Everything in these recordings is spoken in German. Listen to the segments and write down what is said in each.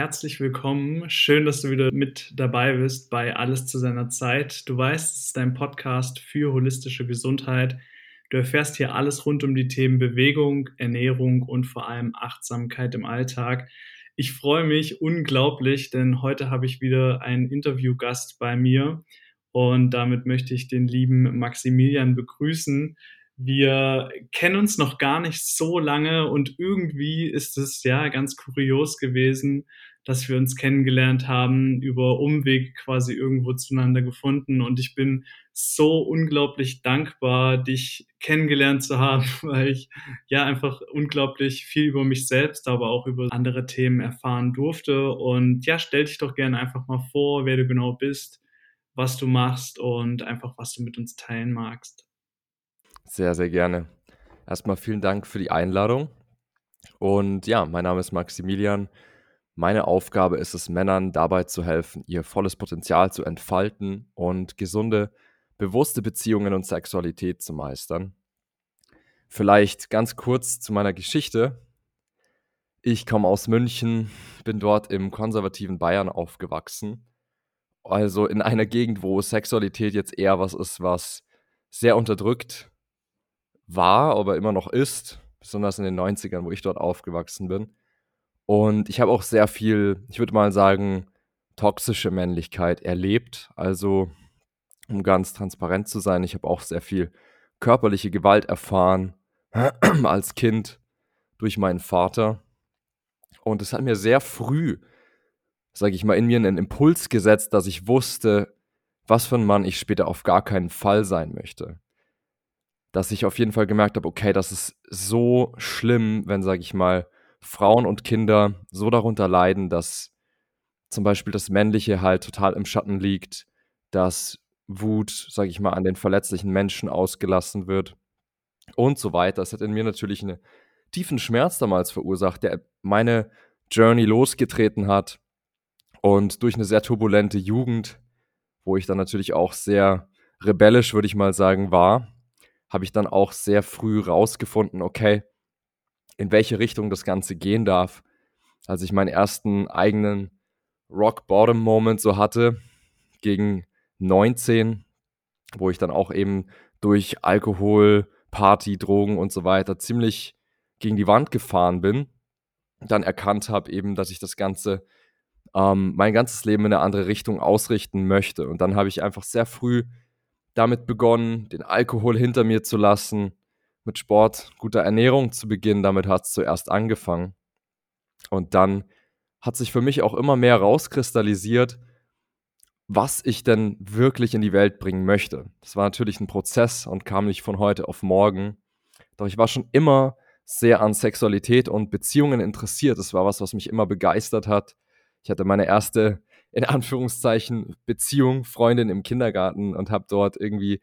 Herzlich willkommen. Schön, dass du wieder mit dabei bist bei Alles zu seiner Zeit. Du weißt, es ist dein Podcast für holistische Gesundheit. Du erfährst hier alles rund um die Themen Bewegung, Ernährung und vor allem Achtsamkeit im Alltag. Ich freue mich unglaublich, denn heute habe ich wieder einen Interviewgast bei mir und damit möchte ich den lieben Maximilian begrüßen. Wir kennen uns noch gar nicht so lange und irgendwie ist es ja ganz kurios gewesen, dass wir uns kennengelernt haben, über Umweg quasi irgendwo zueinander gefunden. Und ich bin so unglaublich dankbar, dich kennengelernt zu haben, weil ich ja einfach unglaublich viel über mich selbst, aber auch über andere Themen erfahren durfte. Und ja, stell dich doch gerne einfach mal vor, wer du genau bist, was du machst und einfach, was du mit uns teilen magst. Sehr, sehr gerne. Erstmal vielen Dank für die Einladung. Und ja, mein Name ist Maximilian. Meine Aufgabe ist es, Männern dabei zu helfen, ihr volles Potenzial zu entfalten und gesunde, bewusste Beziehungen und Sexualität zu meistern. Vielleicht ganz kurz zu meiner Geschichte. Ich komme aus München, bin dort im konservativen Bayern aufgewachsen. Also in einer Gegend, wo Sexualität jetzt eher was ist, was sehr unterdrückt war, aber immer noch ist, besonders in den 90ern, wo ich dort aufgewachsen bin. Und ich habe auch sehr viel, ich würde mal sagen, toxische Männlichkeit erlebt. Also, um ganz transparent zu sein, ich habe auch sehr viel körperliche Gewalt erfahren als Kind durch meinen Vater. Und es hat mir sehr früh, sage ich mal, in mir einen Impuls gesetzt, dass ich wusste, was für ein Mann ich später auf gar keinen Fall sein möchte dass ich auf jeden Fall gemerkt habe, okay, das ist so schlimm, wenn, sage ich mal, Frauen und Kinder so darunter leiden, dass zum Beispiel das Männliche halt total im Schatten liegt, dass Wut, sage ich mal, an den verletzlichen Menschen ausgelassen wird und so weiter. Das hat in mir natürlich einen tiefen Schmerz damals verursacht, der meine Journey losgetreten hat und durch eine sehr turbulente Jugend, wo ich dann natürlich auch sehr rebellisch, würde ich mal sagen, war, habe ich dann auch sehr früh rausgefunden, okay, in welche Richtung das Ganze gehen darf. Als ich meinen ersten eigenen Rock-Bottom-Moment so hatte, gegen 19, wo ich dann auch eben durch Alkohol, Party, Drogen und so weiter ziemlich gegen die Wand gefahren bin, dann erkannt habe eben, dass ich das Ganze, ähm, mein ganzes Leben in eine andere Richtung ausrichten möchte. Und dann habe ich einfach sehr früh damit begonnen, den Alkohol hinter mir zu lassen, mit Sport, guter Ernährung zu beginnen. Damit hat es zuerst angefangen. Und dann hat sich für mich auch immer mehr rauskristallisiert, was ich denn wirklich in die Welt bringen möchte. Das war natürlich ein Prozess und kam nicht von heute auf morgen. Doch ich war schon immer sehr an Sexualität und Beziehungen interessiert. Das war was, was mich immer begeistert hat. Ich hatte meine erste in Anführungszeichen Beziehung, Freundin im Kindergarten und habe dort irgendwie,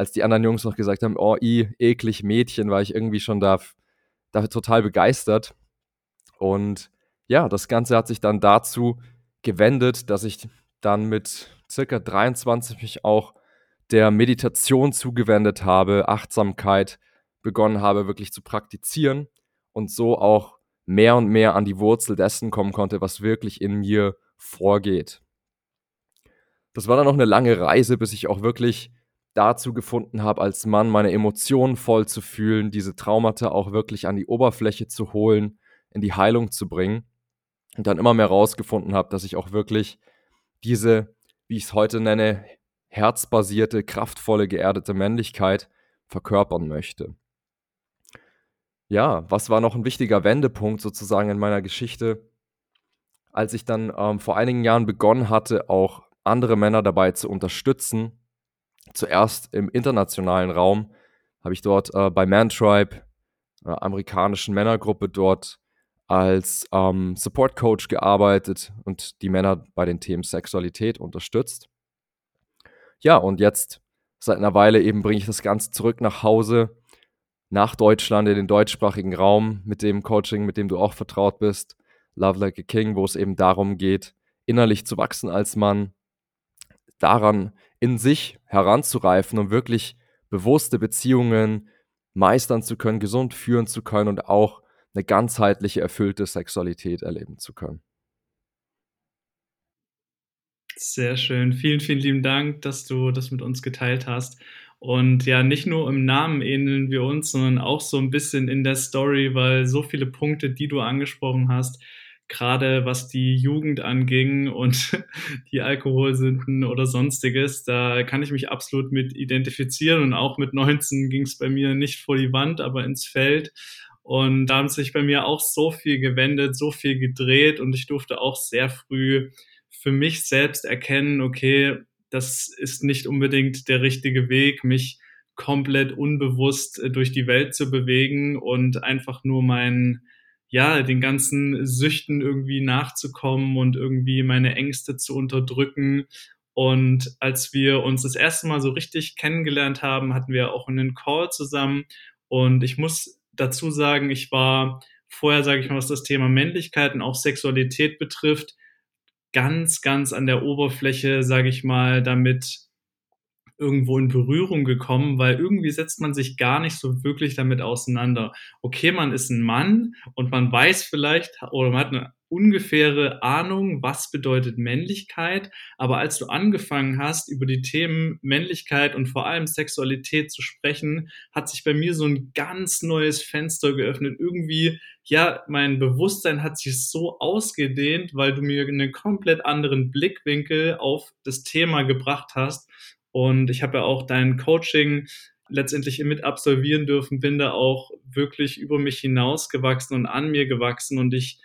als die anderen Jungs noch gesagt haben, oh, i, eklig Mädchen, war ich irgendwie schon da, da total begeistert. Und ja, das Ganze hat sich dann dazu gewendet, dass ich dann mit circa 23 mich auch der Meditation zugewendet habe, Achtsamkeit begonnen habe, wirklich zu praktizieren und so auch mehr und mehr an die Wurzel dessen kommen konnte, was wirklich in mir vorgeht. Das war dann noch eine lange Reise, bis ich auch wirklich dazu gefunden habe, als Mann meine Emotionen voll zu fühlen, diese Traumata auch wirklich an die Oberfläche zu holen, in die Heilung zu bringen und dann immer mehr rausgefunden habe, dass ich auch wirklich diese, wie ich es heute nenne, herzbasierte, kraftvolle, geerdete Männlichkeit verkörpern möchte. Ja, was war noch ein wichtiger Wendepunkt sozusagen in meiner Geschichte? als ich dann ähm, vor einigen Jahren begonnen hatte, auch andere Männer dabei zu unterstützen, zuerst im internationalen Raum, habe ich dort äh, bei Mantribe, einer amerikanischen Männergruppe, dort als ähm, Support Coach gearbeitet und die Männer bei den Themen Sexualität unterstützt. Ja, und jetzt seit einer Weile eben bringe ich das Ganze zurück nach Hause, nach Deutschland, in den deutschsprachigen Raum mit dem Coaching, mit dem du auch vertraut bist. Love Like a King, wo es eben darum geht, innerlich zu wachsen als Mann, daran in sich heranzureifen um wirklich bewusste Beziehungen meistern zu können, gesund führen zu können und auch eine ganzheitliche, erfüllte Sexualität erleben zu können. Sehr schön. Vielen, vielen lieben Dank, dass du das mit uns geteilt hast. Und ja, nicht nur im Namen ähneln wir uns, sondern auch so ein bisschen in der Story, weil so viele Punkte, die du angesprochen hast, gerade was die Jugend anging und die Alkoholsünden oder sonstiges, da kann ich mich absolut mit identifizieren und auch mit 19 ging es bei mir nicht vor die Wand, aber ins Feld. Und da haben sich bei mir auch so viel gewendet, so viel gedreht und ich durfte auch sehr früh für mich selbst erkennen, okay, das ist nicht unbedingt der richtige Weg, mich komplett unbewusst äh, durch die Welt zu bewegen und einfach nur meinen ja, den ganzen Süchten irgendwie nachzukommen und irgendwie meine Ängste zu unterdrücken. Und als wir uns das erste Mal so richtig kennengelernt haben, hatten wir auch einen Call zusammen. Und ich muss dazu sagen, ich war vorher, sage ich mal, was das Thema Männlichkeit und auch Sexualität betrifft, ganz, ganz an der Oberfläche, sage ich mal, damit irgendwo in Berührung gekommen, weil irgendwie setzt man sich gar nicht so wirklich damit auseinander. Okay, man ist ein Mann und man weiß vielleicht oder man hat eine ungefähre Ahnung, was bedeutet Männlichkeit, aber als du angefangen hast, über die Themen Männlichkeit und vor allem Sexualität zu sprechen, hat sich bei mir so ein ganz neues Fenster geöffnet. Irgendwie, ja, mein Bewusstsein hat sich so ausgedehnt, weil du mir einen komplett anderen Blickwinkel auf das Thema gebracht hast und ich habe ja auch dein Coaching letztendlich mit absolvieren dürfen, bin da auch wirklich über mich hinausgewachsen und an mir gewachsen. Und ich,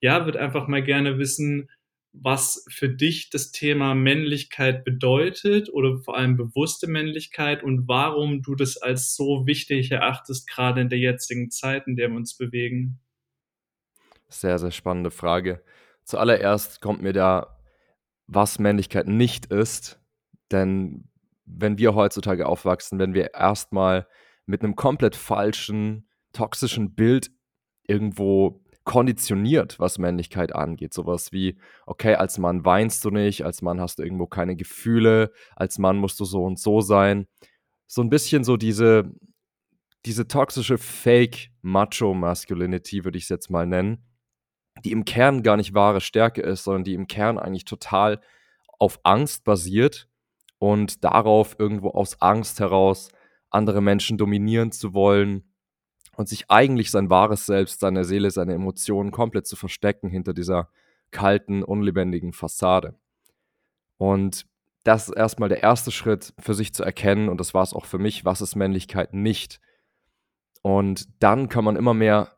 ja, würde einfach mal gerne wissen, was für dich das Thema Männlichkeit bedeutet oder vor allem bewusste Männlichkeit und warum du das als so wichtig erachtest, gerade in der jetzigen Zeit, in der wir uns bewegen. Sehr, sehr spannende Frage. Zuallererst kommt mir da, was Männlichkeit nicht ist, denn wenn wir heutzutage aufwachsen, wenn wir erstmal mit einem komplett falschen, toxischen Bild irgendwo konditioniert, was Männlichkeit angeht. Sowas wie, okay, als Mann weinst du nicht, als Mann hast du irgendwo keine Gefühle, als Mann musst du so und so sein. So ein bisschen so diese, diese toxische Fake-Macho-Masculinity, würde ich es jetzt mal nennen, die im Kern gar nicht wahre Stärke ist, sondern die im Kern eigentlich total auf Angst basiert und darauf irgendwo aus Angst heraus andere Menschen dominieren zu wollen und sich eigentlich sein wahres Selbst, seine Seele, seine Emotionen komplett zu verstecken hinter dieser kalten, unlebendigen Fassade. Und das ist erstmal der erste Schritt für sich zu erkennen, und das war es auch für mich, was ist Männlichkeit nicht. Und dann kann man immer mehr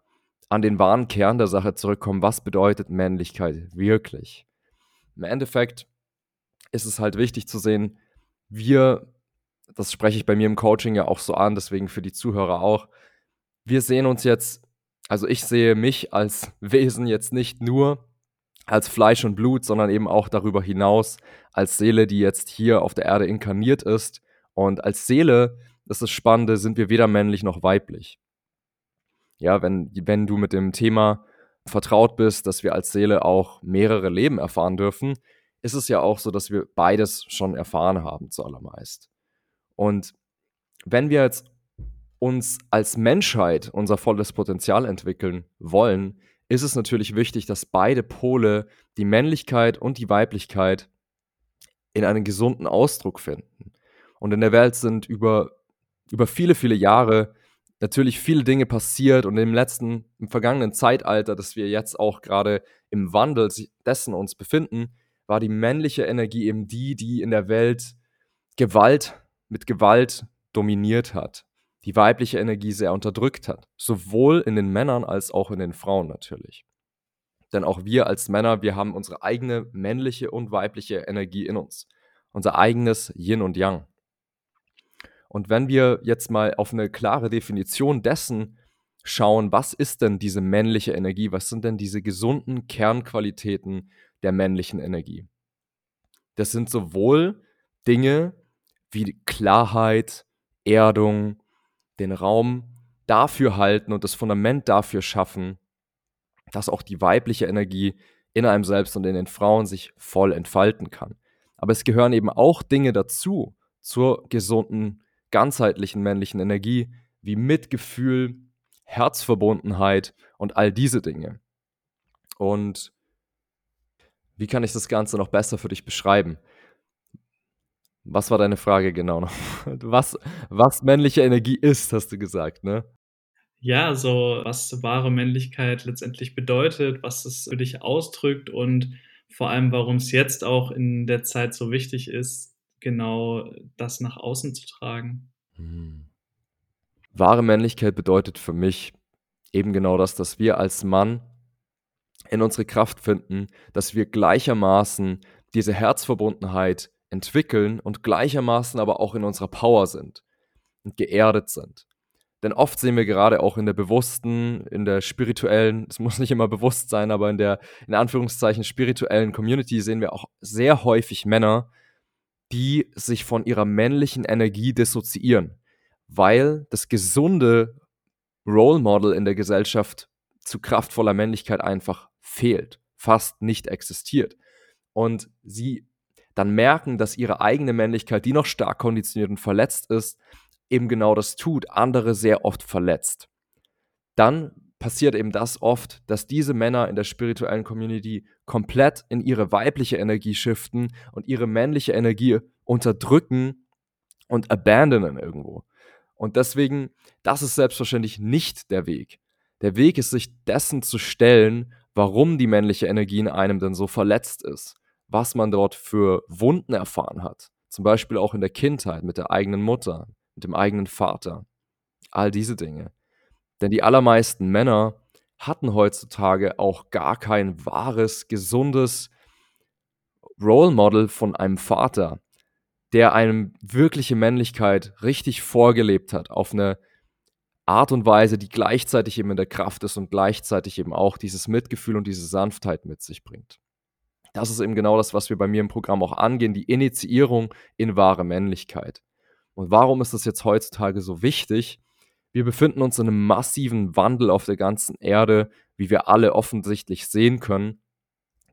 an den wahren Kern der Sache zurückkommen, was bedeutet Männlichkeit wirklich. Im Endeffekt ist es halt wichtig zu sehen, wir, das spreche ich bei mir im Coaching ja auch so an, deswegen für die Zuhörer auch, wir sehen uns jetzt, also ich sehe mich als Wesen jetzt nicht nur als Fleisch und Blut, sondern eben auch darüber hinaus als Seele, die jetzt hier auf der Erde inkarniert ist. Und als Seele, das ist das Spannende, sind wir weder männlich noch weiblich. Ja, wenn, wenn du mit dem Thema vertraut bist, dass wir als Seele auch mehrere Leben erfahren dürfen, ist es ja auch so, dass wir beides schon erfahren haben zuallermeist. Und wenn wir jetzt uns als Menschheit unser volles Potenzial entwickeln wollen, ist es natürlich wichtig, dass beide Pole, die Männlichkeit und die Weiblichkeit, in einen gesunden Ausdruck finden. Und in der Welt sind über, über viele, viele Jahre natürlich viele Dinge passiert und im letzten, im vergangenen Zeitalter, das wir jetzt auch gerade im Wandel dessen uns befinden, war die männliche Energie eben die, die in der Welt Gewalt mit Gewalt dominiert hat. Die weibliche Energie sehr unterdrückt hat. Sowohl in den Männern als auch in den Frauen natürlich. Denn auch wir als Männer, wir haben unsere eigene männliche und weibliche Energie in uns. Unser eigenes Yin und Yang. Und wenn wir jetzt mal auf eine klare Definition dessen schauen, was ist denn diese männliche Energie, was sind denn diese gesunden Kernqualitäten der männlichen Energie. Das sind sowohl Dinge wie Klarheit, Erdung, den Raum dafür halten und das Fundament dafür schaffen, dass auch die weibliche Energie in einem selbst und in den Frauen sich voll entfalten kann. Aber es gehören eben auch Dinge dazu, zur gesunden, ganzheitlichen männlichen Energie, wie Mitgefühl, Herzverbundenheit und all diese Dinge. Und Wie kann ich das Ganze noch besser für dich beschreiben? Was war deine Frage genau noch? Was, was männliche Energie ist, hast du gesagt, ne? Ja, so was wahre Männlichkeit letztendlich bedeutet, was es für dich ausdrückt und vor allem, warum es jetzt auch in der Zeit so wichtig ist, genau das nach außen zu tragen. Hm. Wahre Männlichkeit bedeutet für mich eben genau das, dass wir als Mann in unsere Kraft finden, dass wir gleichermaßen diese Herzverbundenheit entwickeln und gleichermaßen aber auch in unserer Power sind und geerdet sind. Denn oft sehen wir gerade auch in der bewussten, in der spirituellen, es muss nicht immer bewusst sein, aber in der in Anführungszeichen spirituellen Community sehen wir auch sehr häufig Männer, die sich von ihrer männlichen Energie dissoziieren, weil das gesunde Role Model in der Gesellschaft zu kraftvoller Männlichkeit einfach fehlt, fast nicht existiert. Und sie dann merken, dass ihre eigene Männlichkeit, die noch stark konditioniert und verletzt ist, eben genau das tut, andere sehr oft verletzt. Dann passiert eben das oft, dass diese Männer in der spirituellen Community komplett in ihre weibliche Energie shiften und ihre männliche Energie unterdrücken und abandonen irgendwo. Und deswegen, das ist selbstverständlich nicht der Weg. Der Weg ist, sich dessen zu stellen, warum die männliche Energie in einem denn so verletzt ist, was man dort für Wunden erfahren hat. Zum Beispiel auch in der Kindheit mit der eigenen Mutter, mit dem eigenen Vater. All diese Dinge. Denn die allermeisten Männer hatten heutzutage auch gar kein wahres, gesundes Role Model von einem Vater, der einem wirkliche Männlichkeit richtig vorgelebt hat, auf eine Art und Weise, die gleichzeitig eben in der Kraft ist und gleichzeitig eben auch dieses Mitgefühl und diese Sanftheit mit sich bringt. Das ist eben genau das, was wir bei mir im Programm auch angehen, die Initiierung in wahre Männlichkeit. Und warum ist das jetzt heutzutage so wichtig? Wir befinden uns in einem massiven Wandel auf der ganzen Erde, wie wir alle offensichtlich sehen können.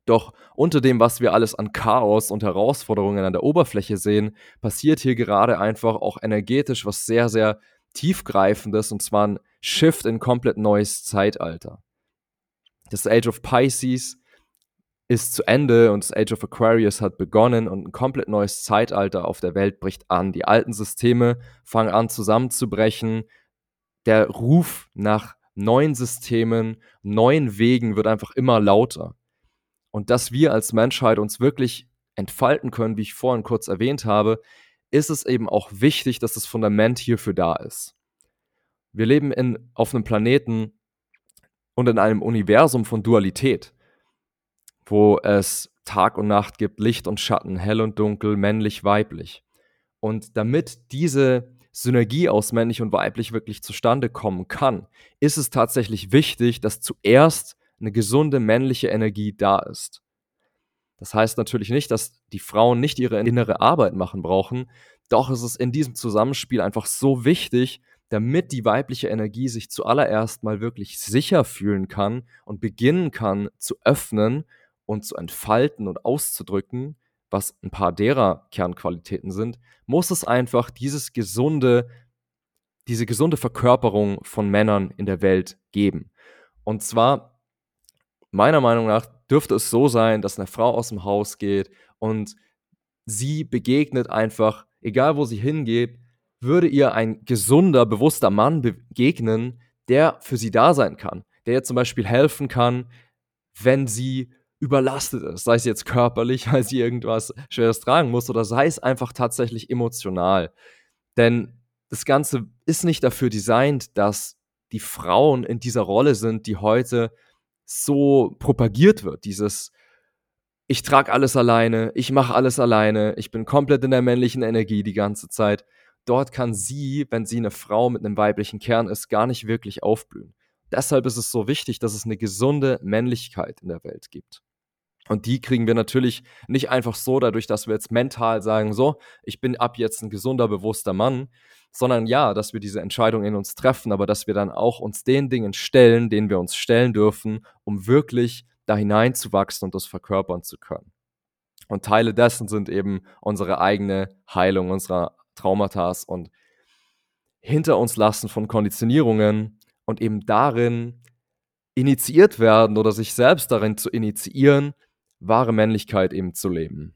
Doch unter dem, was wir alles an Chaos und Herausforderungen an der Oberfläche sehen, passiert hier gerade einfach auch energetisch was sehr, sehr tiefgreifendes, und zwar ein Shift in komplett neues Zeitalter. Das Age of Pisces ist zu Ende und das Age of Aquarius hat begonnen und ein komplett neues Zeitalter auf der Welt bricht an. Die alten Systeme fangen an zusammenzubrechen. Der Ruf nach neuen Systemen, neuen Wegen wird einfach immer lauter. Und dass wir als Menschheit uns wirklich entfalten können, wie ich vorhin kurz erwähnt habe, ist es eben auch wichtig, dass das Fundament hierfür da ist. Wir leben in, auf einem Planeten und in einem Universum von Dualität wo es Tag und Nacht gibt, Licht und Schatten, hell und dunkel, männlich, weiblich. Und damit diese Synergie aus männlich und weiblich wirklich zustande kommen kann, ist es tatsächlich wichtig, dass zuerst eine gesunde männliche Energie da ist. Das heißt natürlich nicht, dass die Frauen nicht ihre innere Arbeit machen brauchen, doch ist es in diesem Zusammenspiel einfach so wichtig, damit die weibliche Energie sich zuallererst mal wirklich sicher fühlen kann und beginnen kann zu öffnen und zu entfalten und auszudrücken, was ein paar derer Kernqualitäten sind, muss es einfach dieses gesunde, diese gesunde Verkörperung von Männern in der Welt geben. Und zwar, meiner Meinung nach, dürfte es so sein, dass eine Frau aus dem Haus geht und sie begegnet einfach, egal wo sie hingeht, würde ihr ein gesunder, bewusster Mann begegnen, der für sie da sein kann, der ihr zum Beispiel helfen kann, wenn sie überlastet ist, sei es jetzt körperlich, weil sie irgendwas Schweres tragen muss, oder sei es einfach tatsächlich emotional. Denn das Ganze ist nicht dafür designt, dass die Frauen in dieser Rolle sind, die heute so propagiert wird. Dieses, ich trage alles alleine, ich mache alles alleine, ich bin komplett in der männlichen Energie die ganze Zeit. Dort kann sie, wenn sie eine Frau mit einem weiblichen Kern ist, gar nicht wirklich aufblühen. Deshalb ist es so wichtig, dass es eine gesunde Männlichkeit in der Welt gibt. Und die kriegen wir natürlich nicht einfach so dadurch, dass wir jetzt mental sagen, so, ich bin ab jetzt ein gesunder, bewusster Mann, sondern ja, dass wir diese Entscheidung in uns treffen, aber dass wir dann auch uns den Dingen stellen, denen wir uns stellen dürfen, um wirklich da hineinzuwachsen und das verkörpern zu können. Und Teile dessen sind eben unsere eigene Heilung unserer Traumata und hinter uns lassen von Konditionierungen und eben darin initiiert werden oder sich selbst darin zu initiieren, wahre Männlichkeit eben zu leben.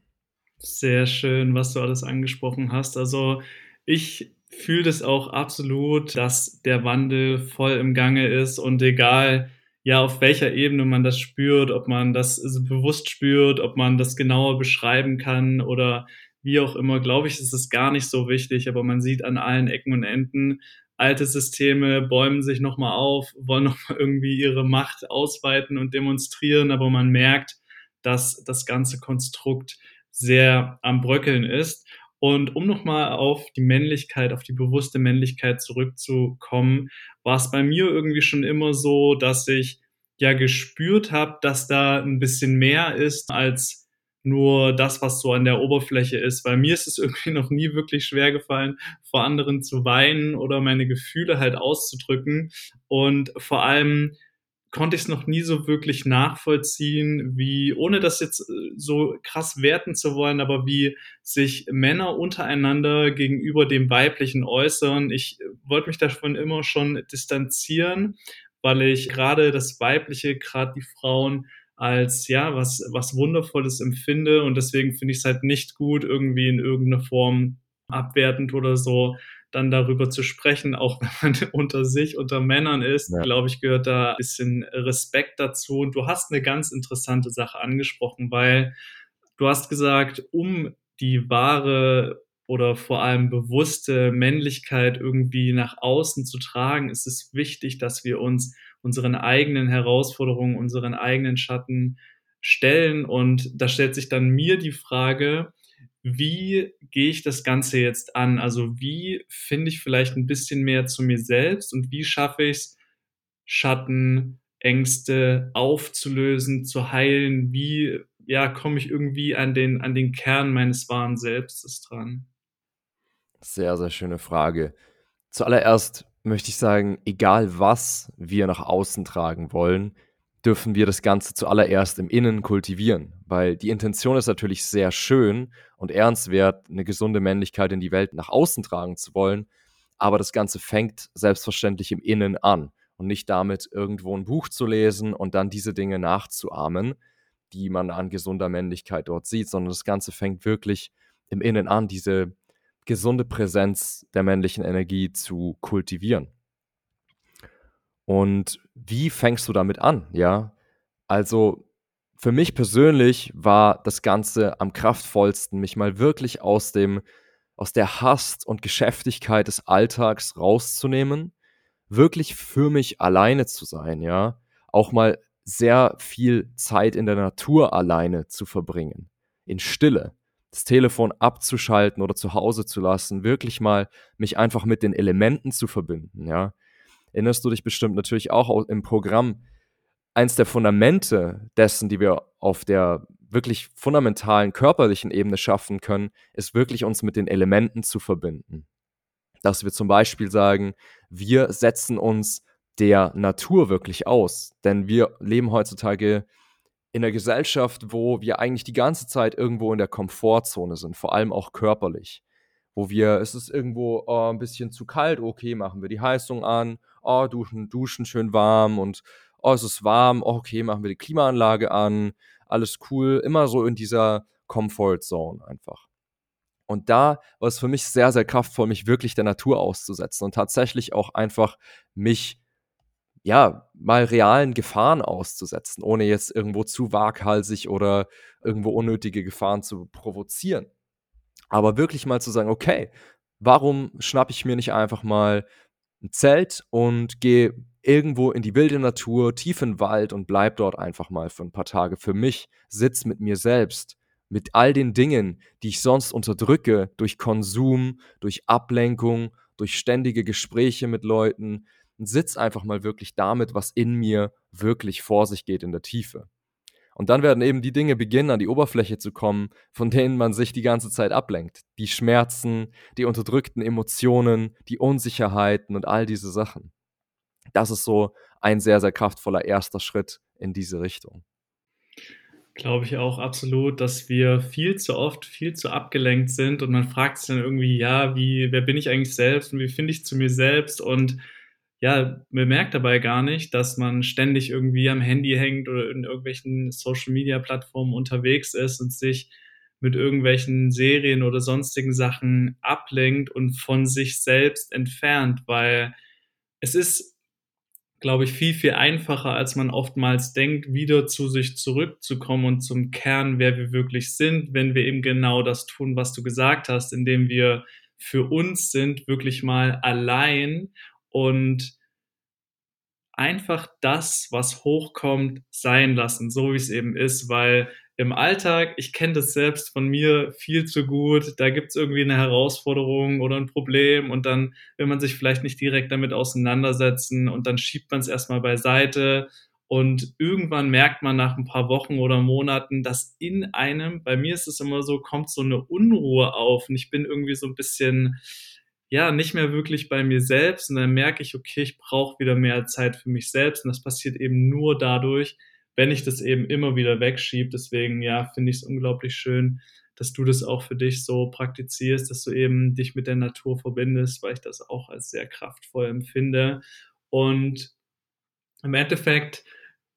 Sehr schön, was du alles angesprochen hast. Also ich fühle das auch absolut, dass der Wandel voll im Gange ist und egal, ja, auf welcher Ebene man das spürt, ob man das bewusst spürt, ob man das genauer beschreiben kann oder wie auch immer, glaube ich, ist es gar nicht so wichtig, aber man sieht an allen Ecken und Enden, alte Systeme bäumen sich nochmal auf, wollen nochmal irgendwie ihre Macht ausweiten und demonstrieren, aber man merkt, dass das ganze Konstrukt sehr am Bröckeln ist. Und um nochmal auf die Männlichkeit, auf die bewusste Männlichkeit zurückzukommen, war es bei mir irgendwie schon immer so, dass ich ja gespürt habe, dass da ein bisschen mehr ist als nur das, was so an der Oberfläche ist. Weil mir ist es irgendwie noch nie wirklich schwer gefallen, vor anderen zu weinen oder meine Gefühle halt auszudrücken. Und vor allem konnte ich es noch nie so wirklich nachvollziehen, wie, ohne das jetzt äh, so krass werten zu wollen, aber wie sich Männer untereinander gegenüber dem Weiblichen äußern. Ich äh, wollte mich davon immer schon distanzieren, weil ich gerade das Weibliche, gerade die Frauen, als ja, was, was Wundervolles empfinde. Und deswegen finde ich es halt nicht gut, irgendwie in irgendeiner Form abwertend oder so dann darüber zu sprechen, auch wenn man unter sich, unter Männern ist, ja. glaube ich, gehört da ein bisschen Respekt dazu. Und du hast eine ganz interessante Sache angesprochen, weil du hast gesagt, um die wahre oder vor allem bewusste Männlichkeit irgendwie nach außen zu tragen, ist es wichtig, dass wir uns unseren eigenen Herausforderungen, unseren eigenen Schatten stellen. Und da stellt sich dann mir die Frage, wie gehe ich das Ganze jetzt an? Also wie finde ich vielleicht ein bisschen mehr zu mir selbst und wie schaffe ich es, Schatten, Ängste aufzulösen, zu heilen? Wie ja, komme ich irgendwie an den, an den Kern meines wahren Selbstes dran? Sehr, sehr schöne Frage. Zuallererst möchte ich sagen, egal was wir nach außen tragen wollen, dürfen wir das Ganze zuallererst im Innen kultivieren, weil die Intention ist natürlich sehr schön und ernstwert, eine gesunde Männlichkeit in die Welt nach außen tragen zu wollen, aber das Ganze fängt selbstverständlich im Innen an und nicht damit, irgendwo ein Buch zu lesen und dann diese Dinge nachzuahmen, die man an gesunder Männlichkeit dort sieht, sondern das Ganze fängt wirklich im Innen an, diese gesunde Präsenz der männlichen Energie zu kultivieren. Und wie fängst du damit an? Ja, also für mich persönlich war das Ganze am kraftvollsten, mich mal wirklich aus dem, aus der Hast und Geschäftigkeit des Alltags rauszunehmen, wirklich für mich alleine zu sein, ja, auch mal sehr viel Zeit in der Natur alleine zu verbringen, in Stille, das Telefon abzuschalten oder zu Hause zu lassen, wirklich mal mich einfach mit den Elementen zu verbinden, ja erinnerst du dich bestimmt natürlich auch im Programm, eins der Fundamente dessen, die wir auf der wirklich fundamentalen körperlichen Ebene schaffen können, ist wirklich uns mit den Elementen zu verbinden. Dass wir zum Beispiel sagen, wir setzen uns der Natur wirklich aus. Denn wir leben heutzutage in einer Gesellschaft, wo wir eigentlich die ganze Zeit irgendwo in der Komfortzone sind, vor allem auch körperlich. Wo wir, es ist irgendwo oh, ein bisschen zu kalt, okay, machen wir die Heizung an oh, duschen, duschen schön warm und oh, es ist warm, oh, okay, machen wir die Klimaanlage an, alles cool, immer so in dieser Comfort Zone einfach. Und da war es für mich sehr, sehr kraftvoll, mich wirklich der Natur auszusetzen und tatsächlich auch einfach mich, ja, mal realen Gefahren auszusetzen, ohne jetzt irgendwo zu waghalsig oder irgendwo unnötige Gefahren zu provozieren. Aber wirklich mal zu sagen, okay, warum schnappe ich mir nicht einfach mal ein Zelt und gehe irgendwo in die wilde Natur, tief in den Wald und bleib dort einfach mal für ein paar Tage für mich, sitz mit mir selbst, mit all den Dingen, die ich sonst unterdrücke durch Konsum, durch Ablenkung, durch ständige Gespräche mit Leuten, sitz einfach mal wirklich damit, was in mir wirklich vor sich geht in der Tiefe. Und dann werden eben die Dinge beginnen, an die Oberfläche zu kommen, von denen man sich die ganze Zeit ablenkt. Die Schmerzen, die unterdrückten Emotionen, die Unsicherheiten und all diese Sachen. Das ist so ein sehr, sehr kraftvoller erster Schritt in diese Richtung. Glaube ich auch absolut, dass wir viel zu oft viel zu abgelenkt sind und man fragt sich dann irgendwie, ja, wie, wer bin ich eigentlich selbst und wie finde ich zu mir selbst und ja, bemerkt dabei gar nicht, dass man ständig irgendwie am Handy hängt oder in irgendwelchen Social Media Plattformen unterwegs ist und sich mit irgendwelchen Serien oder sonstigen Sachen ablenkt und von sich selbst entfernt, weil es ist, glaube ich, viel, viel einfacher, als man oftmals denkt, wieder zu sich zurückzukommen und zum Kern, wer wir wirklich sind, wenn wir eben genau das tun, was du gesagt hast, indem wir für uns sind, wirklich mal allein und einfach das, was hochkommt, sein lassen, so wie es eben ist, weil im Alltag, ich kenne das selbst von mir viel zu gut, da gibt es irgendwie eine Herausforderung oder ein Problem und dann will man sich vielleicht nicht direkt damit auseinandersetzen und dann schiebt man es erstmal beiseite und irgendwann merkt man nach ein paar Wochen oder Monaten, dass in einem, bei mir ist es immer so, kommt so eine Unruhe auf und ich bin irgendwie so ein bisschen, ja, nicht mehr wirklich bei mir selbst und dann merke ich, okay, ich brauche wieder mehr Zeit für mich selbst und das passiert eben nur dadurch, wenn ich das eben immer wieder wegschiebe. Deswegen, ja, finde ich es unglaublich schön, dass du das auch für dich so praktizierst, dass du eben dich mit der Natur verbindest, weil ich das auch als sehr kraftvoll empfinde. Und im Endeffekt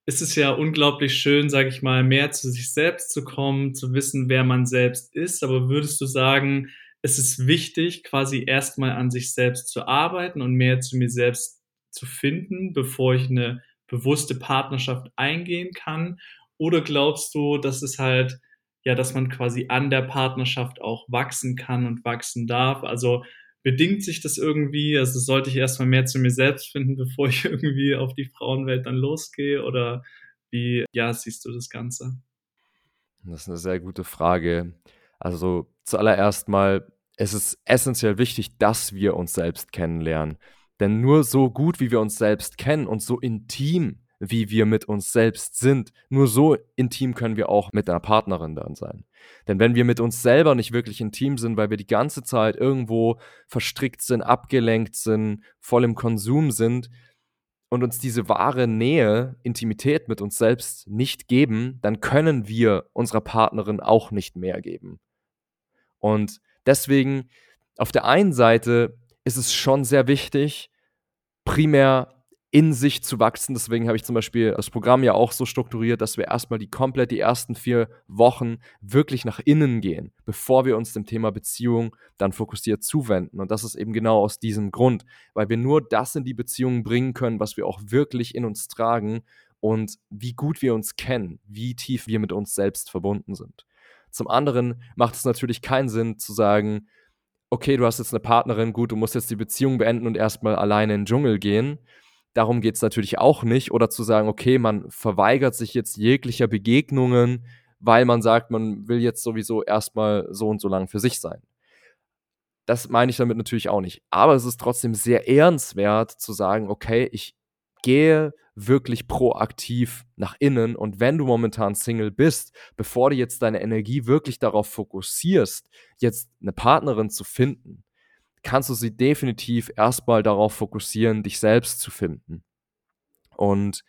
ist es ja unglaublich schön, sage ich mal, mehr zu sich selbst zu kommen, zu wissen, wer man selbst ist. Aber würdest du sagen, es ist wichtig, quasi erstmal an sich selbst zu arbeiten und mehr zu mir selbst zu finden, bevor ich eine bewusste Partnerschaft eingehen kann? Oder glaubst du, dass es halt, ja, dass man quasi an der Partnerschaft auch wachsen kann und wachsen darf? Also bedingt sich das irgendwie? Also sollte ich erstmal mehr zu mir selbst finden, bevor ich irgendwie auf die Frauenwelt dann losgehe? Oder wie, ja, siehst du das Ganze? Das ist eine sehr gute Frage. Also zuallererst mal, es ist essentiell wichtig, dass wir uns selbst kennenlernen. Denn nur so gut, wie wir uns selbst kennen und so intim, wie wir mit uns selbst sind, nur so intim können wir auch mit einer Partnerin dann sein. Denn wenn wir mit uns selber nicht wirklich intim sind, weil wir die ganze Zeit irgendwo verstrickt sind, abgelenkt sind, voll im Konsum sind und uns diese wahre Nähe, Intimität mit uns selbst nicht geben, dann können wir unserer Partnerin auch nicht mehr geben. Und deswegen, auf der einen Seite ist es schon sehr wichtig, primär in sich zu wachsen. Deswegen habe ich zum Beispiel das Programm ja auch so strukturiert, dass wir erstmal die komplett die ersten vier Wochen wirklich nach innen gehen, bevor wir uns dem Thema Beziehung dann fokussiert zuwenden. Und das ist eben genau aus diesem Grund, weil wir nur das in die Beziehung bringen können, was wir auch wirklich in uns tragen und wie gut wir uns kennen, wie tief wir mit uns selbst verbunden sind. Zum anderen macht es natürlich keinen Sinn zu sagen, okay, du hast jetzt eine Partnerin, gut, du musst jetzt die Beziehung beenden und erstmal alleine in den Dschungel gehen. Darum geht es natürlich auch nicht. Oder zu sagen, okay, man verweigert sich jetzt jeglicher Begegnungen, weil man sagt, man will jetzt sowieso erstmal so und so lang für sich sein. Das meine ich damit natürlich auch nicht. Aber es ist trotzdem sehr ehrenswert zu sagen, okay, ich gehe wirklich proaktiv nach innen und wenn du momentan Single bist, bevor du jetzt deine Energie wirklich darauf fokussierst, jetzt eine Partnerin zu finden, kannst du sie definitiv erstmal darauf fokussieren, dich selbst zu finden. Und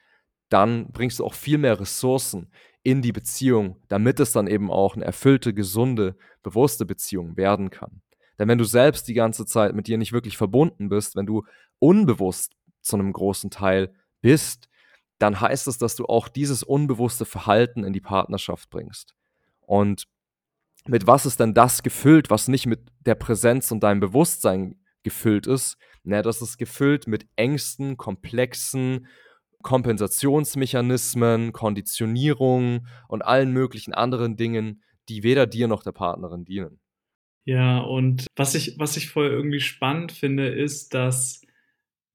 dann bringst du auch viel mehr Ressourcen in die Beziehung, damit es dann eben auch eine erfüllte, gesunde, bewusste Beziehung werden kann. Denn wenn du selbst die ganze Zeit mit dir nicht wirklich verbunden bist, wenn du unbewusst zu einem großen Teil bist, dann heißt es, dass du auch dieses unbewusste Verhalten in die Partnerschaft bringst. Und mit was ist denn das gefüllt, was nicht mit der Präsenz und deinem Bewusstsein gefüllt ist? Na, das ist gefüllt mit Ängsten, komplexen Kompensationsmechanismen, Konditionierung und allen möglichen anderen Dingen, die weder dir noch der Partnerin dienen. Ja, und was ich, was ich voll irgendwie spannend finde, ist, dass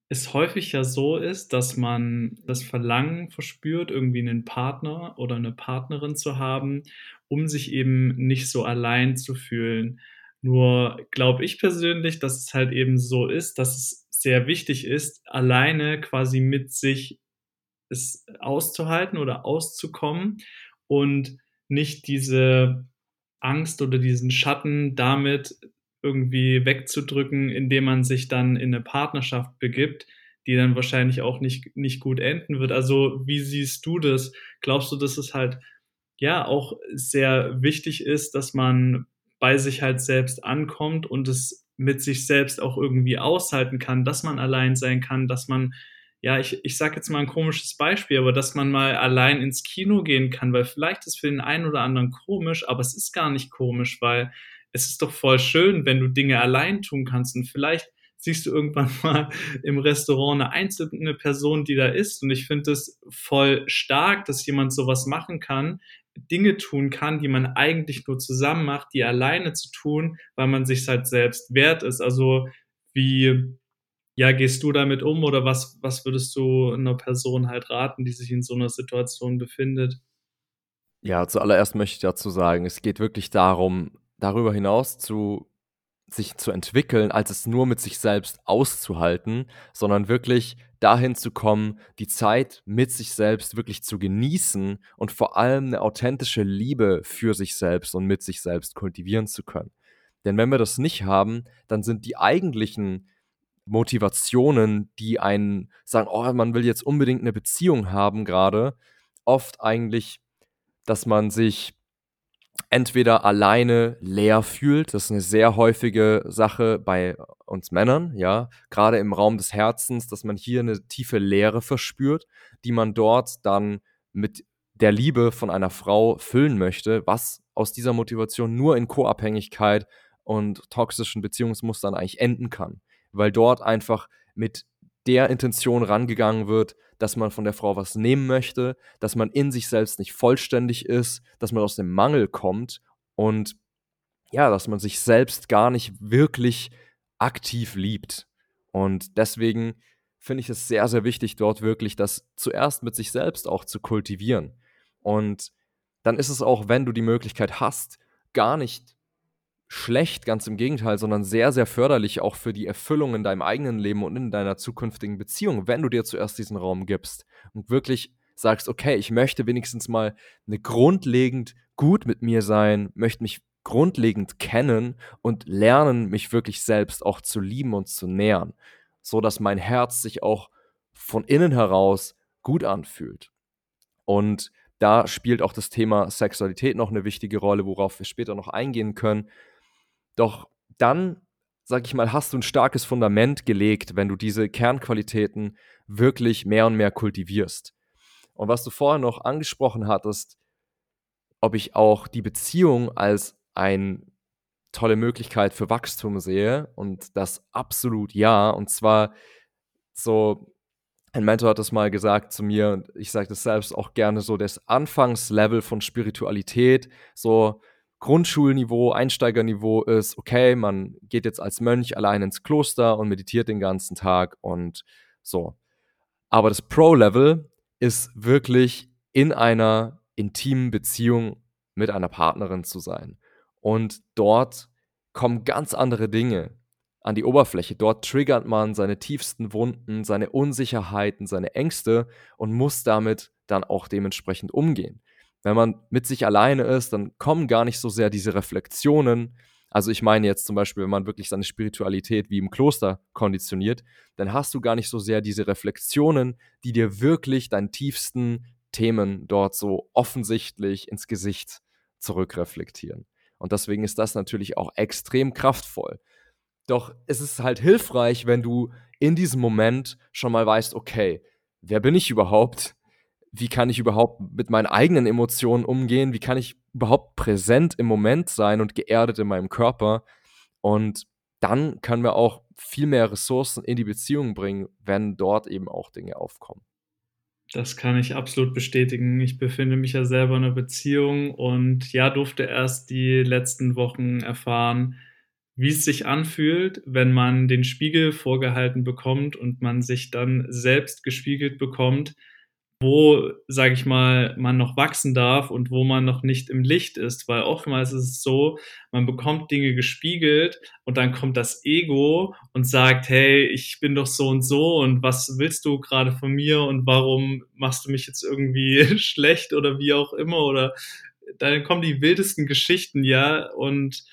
es häufig ja so ist, dass man das Verlangen verspürt, irgendwie einen Partner oder eine Partnerin zu haben, um sich eben nicht so allein zu fühlen. Nur glaube ich persönlich, dass es halt eben so ist, dass es sehr wichtig ist, alleine quasi mit sich es auszuhalten oder auszukommen und nicht diese Angst oder diesen Schatten damit irgendwie wegzudrücken, indem man sich dann in eine Partnerschaft begibt, die dann wahrscheinlich auch nicht, nicht gut enden wird. Also wie siehst du das? Glaubst du, dass es halt ja auch sehr wichtig ist, dass man bei sich halt selbst ankommt und es mit sich selbst auch irgendwie aushalten kann, dass man allein sein kann, dass man ja, ich, ich sage jetzt mal ein komisches Beispiel, aber dass man mal allein ins Kino gehen kann, weil vielleicht ist für den einen oder anderen komisch, aber es ist gar nicht komisch, weil es ist doch voll schön, wenn du Dinge allein tun kannst und vielleicht siehst du irgendwann mal im Restaurant eine einzelne Person, die da ist und ich finde es voll stark, dass jemand sowas machen kann, Dinge tun kann, die man eigentlich nur zusammen macht, die alleine zu tun, weil man sich halt selbst wert ist. Also wie ja, gehst du damit um oder was, was würdest du einer Person halt raten, die sich in so einer Situation befindet? Ja, zuallererst möchte ich dazu sagen, es geht wirklich darum, darüber hinaus zu sich zu entwickeln, als es nur mit sich selbst auszuhalten, sondern wirklich dahin zu kommen, die Zeit mit sich selbst wirklich zu genießen und vor allem eine authentische Liebe für sich selbst und mit sich selbst kultivieren zu können. Denn wenn wir das nicht haben, dann sind die eigentlichen Motivationen, die einen sagen, oh, man will jetzt unbedingt eine Beziehung haben gerade, oft eigentlich, dass man sich entweder alleine leer fühlt, das ist eine sehr häufige Sache bei uns Männern, ja, gerade im Raum des Herzens, dass man hier eine tiefe Leere verspürt, die man dort dann mit der Liebe von einer Frau füllen möchte, was aus dieser Motivation nur in Co-Abhängigkeit und toxischen Beziehungsmustern eigentlich enden kann. Weil dort einfach mit der Intention rangegangen wird, dass man von der Frau was nehmen möchte, dass man in sich selbst nicht vollständig ist, dass man aus dem Mangel kommt und ja, dass man sich selbst gar nicht wirklich aktiv liebt. Und deswegen finde ich es sehr, sehr wichtig, dort wirklich das zuerst mit sich selbst auch zu kultivieren. Und dann ist es auch, wenn du die Möglichkeit hast, gar nicht schlecht, ganz im Gegenteil, sondern sehr, sehr förderlich auch für die Erfüllung in deinem eigenen Leben und in deiner zukünftigen Beziehung, wenn du dir zuerst diesen Raum gibst und wirklich sagst, okay, ich möchte wenigstens mal eine grundlegend gut mit mir sein, möchte mich grundlegend kennen und lernen, mich wirklich selbst auch zu lieben und zu nähern, so dass mein Herz sich auch von innen heraus gut anfühlt. Und da spielt auch das Thema Sexualität noch eine wichtige Rolle, worauf wir später noch eingehen können, doch dann, sag ich mal, hast du ein starkes Fundament gelegt, wenn du diese Kernqualitäten wirklich mehr und mehr kultivierst. Und was du vorher noch angesprochen hattest, ob ich auch die Beziehung als eine tolle Möglichkeit für Wachstum sehe und das absolut ja. Und zwar so, ein Mentor hat das mal gesagt zu mir und ich sage das selbst auch gerne so, das Anfangslevel von Spiritualität, so Grundschulniveau, Einsteigerniveau ist, okay, man geht jetzt als Mönch allein ins Kloster und meditiert den ganzen Tag und so. Aber das Pro-Level ist wirklich in einer intimen Beziehung mit einer Partnerin zu sein. Und dort kommen ganz andere Dinge an die Oberfläche. Dort triggert man seine tiefsten Wunden, seine Unsicherheiten, seine Ängste und muss damit dann auch dementsprechend umgehen wenn man mit sich alleine ist, dann kommen gar nicht so sehr diese Reflexionen. Also ich meine jetzt zum Beispiel, wenn man wirklich seine Spiritualität wie im Kloster konditioniert, dann hast du gar nicht so sehr diese Reflexionen, die dir wirklich deinen tiefsten Themen dort so offensichtlich ins Gesicht zurückreflektieren. Und deswegen ist das natürlich auch extrem kraftvoll. Doch es ist halt hilfreich, wenn du in diesem Moment schon mal weißt, okay, wer bin ich überhaupt? Wie kann ich überhaupt mit meinen eigenen Emotionen umgehen, wie kann ich überhaupt präsent im Moment sein und geerdet in meinem Körper. Und dann können wir auch viel mehr Ressourcen in die Beziehung bringen, wenn dort eben auch Dinge aufkommen. Das kann ich absolut bestätigen. Ich befinde mich ja selber in einer Beziehung und ja, durfte erst die letzten Wochen erfahren, wie es sich anfühlt, wenn man den Spiegel vorgehalten bekommt und man sich dann selbst gespiegelt bekommt wo, sage ich mal, man noch wachsen darf und wo man noch nicht im Licht ist, weil oftmals ist es so, man bekommt Dinge gespiegelt und dann kommt das Ego und sagt, hey, ich bin doch so und so und was willst du gerade von mir und warum machst du mich jetzt irgendwie schlecht oder wie auch immer? Oder dann kommen die wildesten Geschichten, ja, und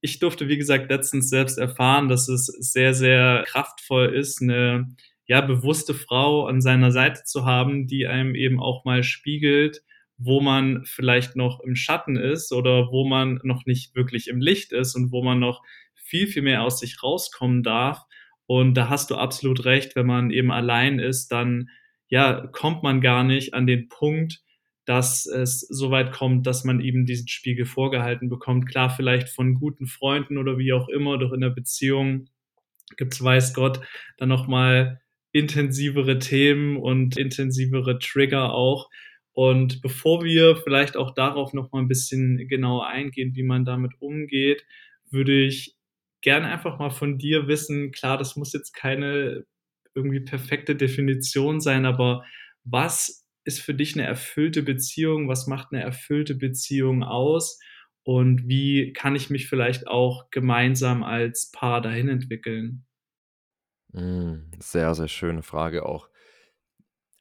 ich durfte, wie gesagt, letztens selbst erfahren, dass es sehr, sehr kraftvoll ist, eine ja, bewusste Frau an seiner Seite zu haben, die einem eben auch mal spiegelt, wo man vielleicht noch im Schatten ist oder wo man noch nicht wirklich im Licht ist und wo man noch viel, viel mehr aus sich rauskommen darf. Und da hast du absolut recht, wenn man eben allein ist, dann ja, kommt man gar nicht an den Punkt, dass es so weit kommt, dass man eben diesen Spiegel vorgehalten bekommt. Klar, vielleicht von guten Freunden oder wie auch immer, doch in der Beziehung gibt es, weiß Gott, dann nochmal intensivere Themen und intensivere Trigger auch. Und bevor wir vielleicht auch darauf nochmal ein bisschen genauer eingehen, wie man damit umgeht, würde ich gerne einfach mal von dir wissen, klar, das muss jetzt keine irgendwie perfekte Definition sein, aber was ist für dich eine erfüllte Beziehung? Was macht eine erfüllte Beziehung aus? Und wie kann ich mich vielleicht auch gemeinsam als Paar dahin entwickeln? Mm, sehr, sehr schöne Frage auch.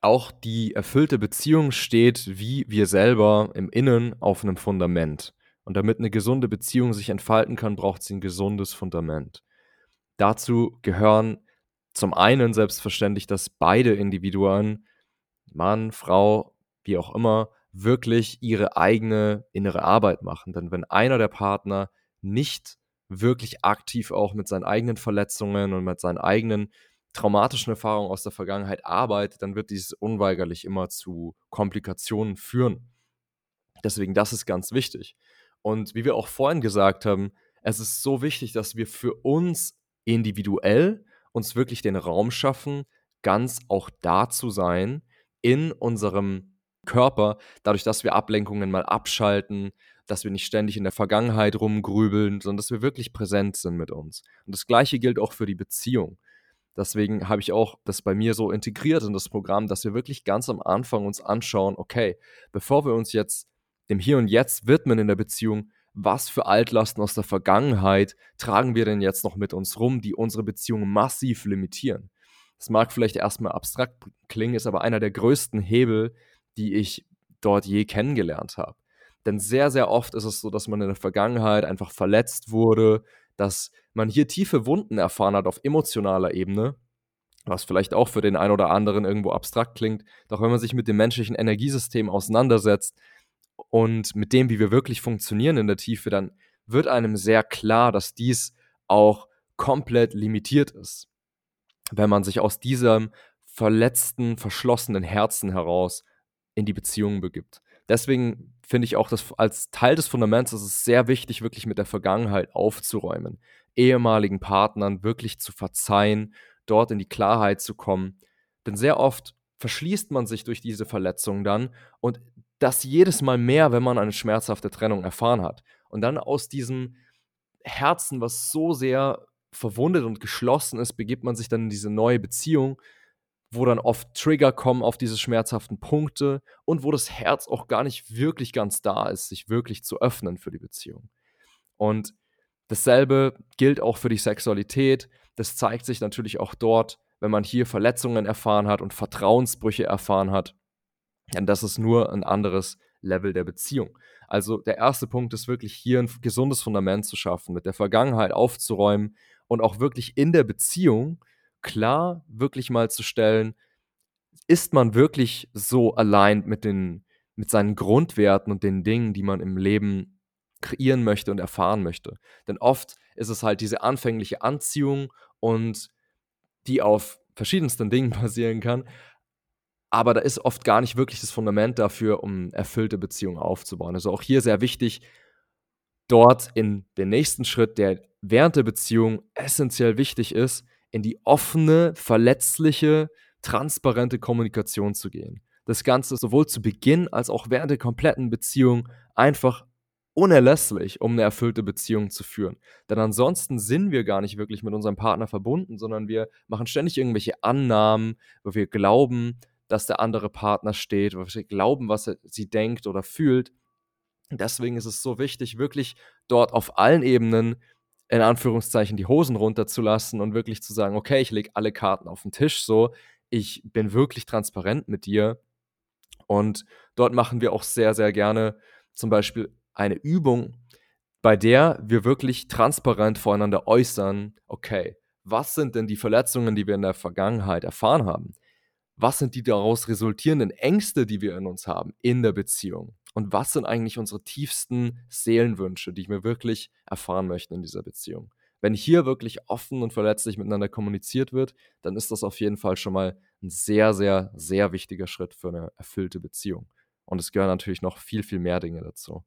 Auch die erfüllte Beziehung steht wie wir selber im Innen auf einem Fundament. Und damit eine gesunde Beziehung sich entfalten kann, braucht sie ein gesundes Fundament. Dazu gehören zum einen selbstverständlich, dass beide Individuen, Mann, Frau, wie auch immer, wirklich ihre eigene innere Arbeit machen. Denn wenn einer der Partner nicht wirklich aktiv auch mit seinen eigenen Verletzungen und mit seinen eigenen traumatischen Erfahrungen aus der Vergangenheit arbeitet, dann wird dies unweigerlich immer zu Komplikationen führen. Deswegen, das ist ganz wichtig. Und wie wir auch vorhin gesagt haben, es ist so wichtig, dass wir für uns individuell uns wirklich den Raum schaffen, ganz auch da zu sein in unserem Körper, dadurch, dass wir Ablenkungen mal abschalten, dass wir nicht ständig in der Vergangenheit rumgrübeln, sondern dass wir wirklich präsent sind mit uns. Und das Gleiche gilt auch für die Beziehung. Deswegen habe ich auch das bei mir so integriert in das Programm, dass wir wirklich ganz am Anfang uns anschauen, okay, bevor wir uns jetzt dem Hier und Jetzt widmen in der Beziehung, was für Altlasten aus der Vergangenheit tragen wir denn jetzt noch mit uns rum, die unsere Beziehung massiv limitieren? Das mag vielleicht erstmal abstrakt klingen, ist aber einer der größten Hebel, die ich dort je kennengelernt habe. Denn sehr, sehr oft ist es so, dass man in der Vergangenheit einfach verletzt wurde, dass man hier tiefe Wunden erfahren hat auf emotionaler Ebene, was vielleicht auch für den einen oder anderen irgendwo abstrakt klingt. Doch wenn man sich mit dem menschlichen Energiesystem auseinandersetzt und mit dem, wie wir wirklich funktionieren in der Tiefe, dann wird einem sehr klar, dass dies auch komplett limitiert ist. Wenn man sich aus diesem verletzten, verschlossenen Herzen heraus in die Beziehung begibt. Deswegen finde ich auch, dass als Teil des Fundaments ist es sehr wichtig, wirklich mit der Vergangenheit aufzuräumen, ehemaligen Partnern wirklich zu verzeihen, dort in die Klarheit zu kommen. Denn sehr oft verschließt man sich durch diese Verletzung dann und das jedes Mal mehr, wenn man eine schmerzhafte Trennung erfahren hat. Und dann aus diesem Herzen, was so sehr verwundet und geschlossen ist, begibt man sich dann in diese neue Beziehung wo dann oft Trigger kommen auf diese schmerzhaften Punkte und wo das Herz auch gar nicht wirklich ganz da ist, sich wirklich zu öffnen für die Beziehung. Und dasselbe gilt auch für die Sexualität. Das zeigt sich natürlich auch dort, wenn man hier Verletzungen erfahren hat und Vertrauensbrüche erfahren hat. Denn das ist nur ein anderes Level der Beziehung. Also der erste Punkt ist wirklich hier ein gesundes Fundament zu schaffen, mit der Vergangenheit aufzuräumen und auch wirklich in der Beziehung klar wirklich mal zu stellen, ist man wirklich so allein mit den mit seinen Grundwerten und den Dingen, die man im Leben kreieren möchte und erfahren möchte. Denn oft ist es halt diese anfängliche Anziehung und die auf verschiedensten Dingen basieren kann. Aber da ist oft gar nicht wirklich das Fundament dafür, um erfüllte Beziehungen aufzubauen. Also auch hier sehr wichtig, dort in den nächsten Schritt, der während der Beziehung essentiell wichtig ist, in die offene, verletzliche, transparente Kommunikation zu gehen. Das Ganze sowohl zu Beginn als auch während der kompletten Beziehung einfach unerlässlich, um eine erfüllte Beziehung zu führen. Denn ansonsten sind wir gar nicht wirklich mit unserem Partner verbunden, sondern wir machen ständig irgendwelche Annahmen, wo wir glauben, dass der andere Partner steht, wo wir glauben, was er, sie denkt oder fühlt. Deswegen ist es so wichtig, wirklich dort auf allen Ebenen in Anführungszeichen die Hosen runterzulassen und wirklich zu sagen, okay, ich lege alle Karten auf den Tisch so, ich bin wirklich transparent mit dir. Und dort machen wir auch sehr, sehr gerne zum Beispiel eine Übung, bei der wir wirklich transparent voreinander äußern, okay, was sind denn die Verletzungen, die wir in der Vergangenheit erfahren haben? Was sind die daraus resultierenden Ängste, die wir in uns haben in der Beziehung? Und was sind eigentlich unsere tiefsten Seelenwünsche, die wir wirklich erfahren möchten in dieser Beziehung. wenn hier wirklich offen und verletzlich miteinander kommuniziert wird, dann ist das auf jeden Fall schon mal ein sehr, sehr, sehr wichtiger Schritt für eine erfüllte Beziehung. Und es gehören natürlich noch viel, viel mehr Dinge dazu.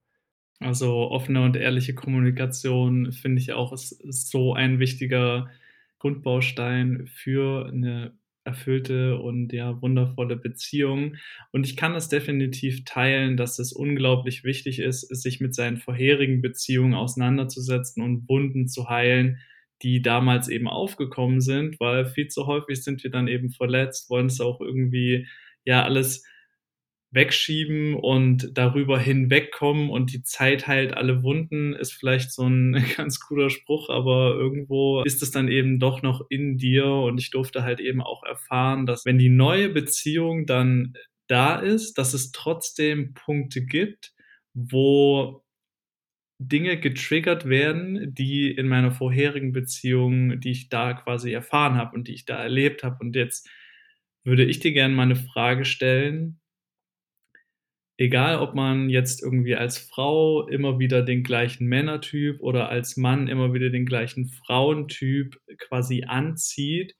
Also offene und ehrliche Kommunikation finde ich auch ist so ein wichtiger Grundbaustein für eine erfüllte und ja wundervolle Beziehung. Und ich kann das definitiv teilen, dass es unglaublich wichtig ist, sich mit seinen vorherigen Beziehungen auseinanderzusetzen und Wunden zu heilen, die damals eben aufgekommen sind, weil viel zu häufig sind wir dann eben verletzt, wollen es auch irgendwie ja alles wegschieben und darüber hinwegkommen und die Zeit heilt alle Wunden, ist vielleicht so ein ganz cooler Spruch, aber irgendwo ist es dann eben doch noch in dir und ich durfte halt eben auch erfahren, dass wenn die neue Beziehung dann da ist, dass es trotzdem Punkte gibt, wo Dinge getriggert werden, die in meiner vorherigen Beziehung, die ich da quasi erfahren habe und die ich da erlebt habe. Und jetzt würde ich dir gerne mal eine Frage stellen, egal ob man jetzt irgendwie als Frau immer wieder den gleichen Männertyp oder als Mann immer wieder den gleichen Frauentyp quasi anzieht,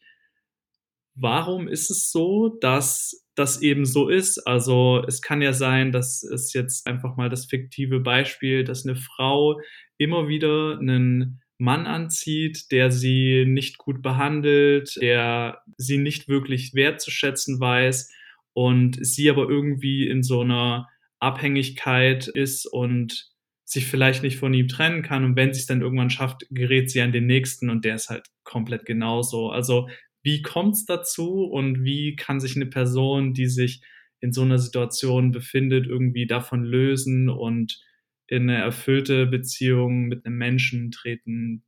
warum ist es so, dass das eben so ist? Also es kann ja sein, dass es jetzt einfach mal das fiktive Beispiel, dass eine Frau immer wieder einen Mann anzieht, der sie nicht gut behandelt, der sie nicht wirklich wertzuschätzen weiß, und sie aber irgendwie in so einer Abhängigkeit ist und sich vielleicht nicht von ihm trennen kann und wenn sie es dann irgendwann schafft, gerät sie an den nächsten und der ist halt komplett genauso. Also wie kommt es dazu und wie kann sich eine Person, die sich in so einer Situation befindet, irgendwie davon lösen und in eine erfüllte Beziehung mit einem Menschen treten,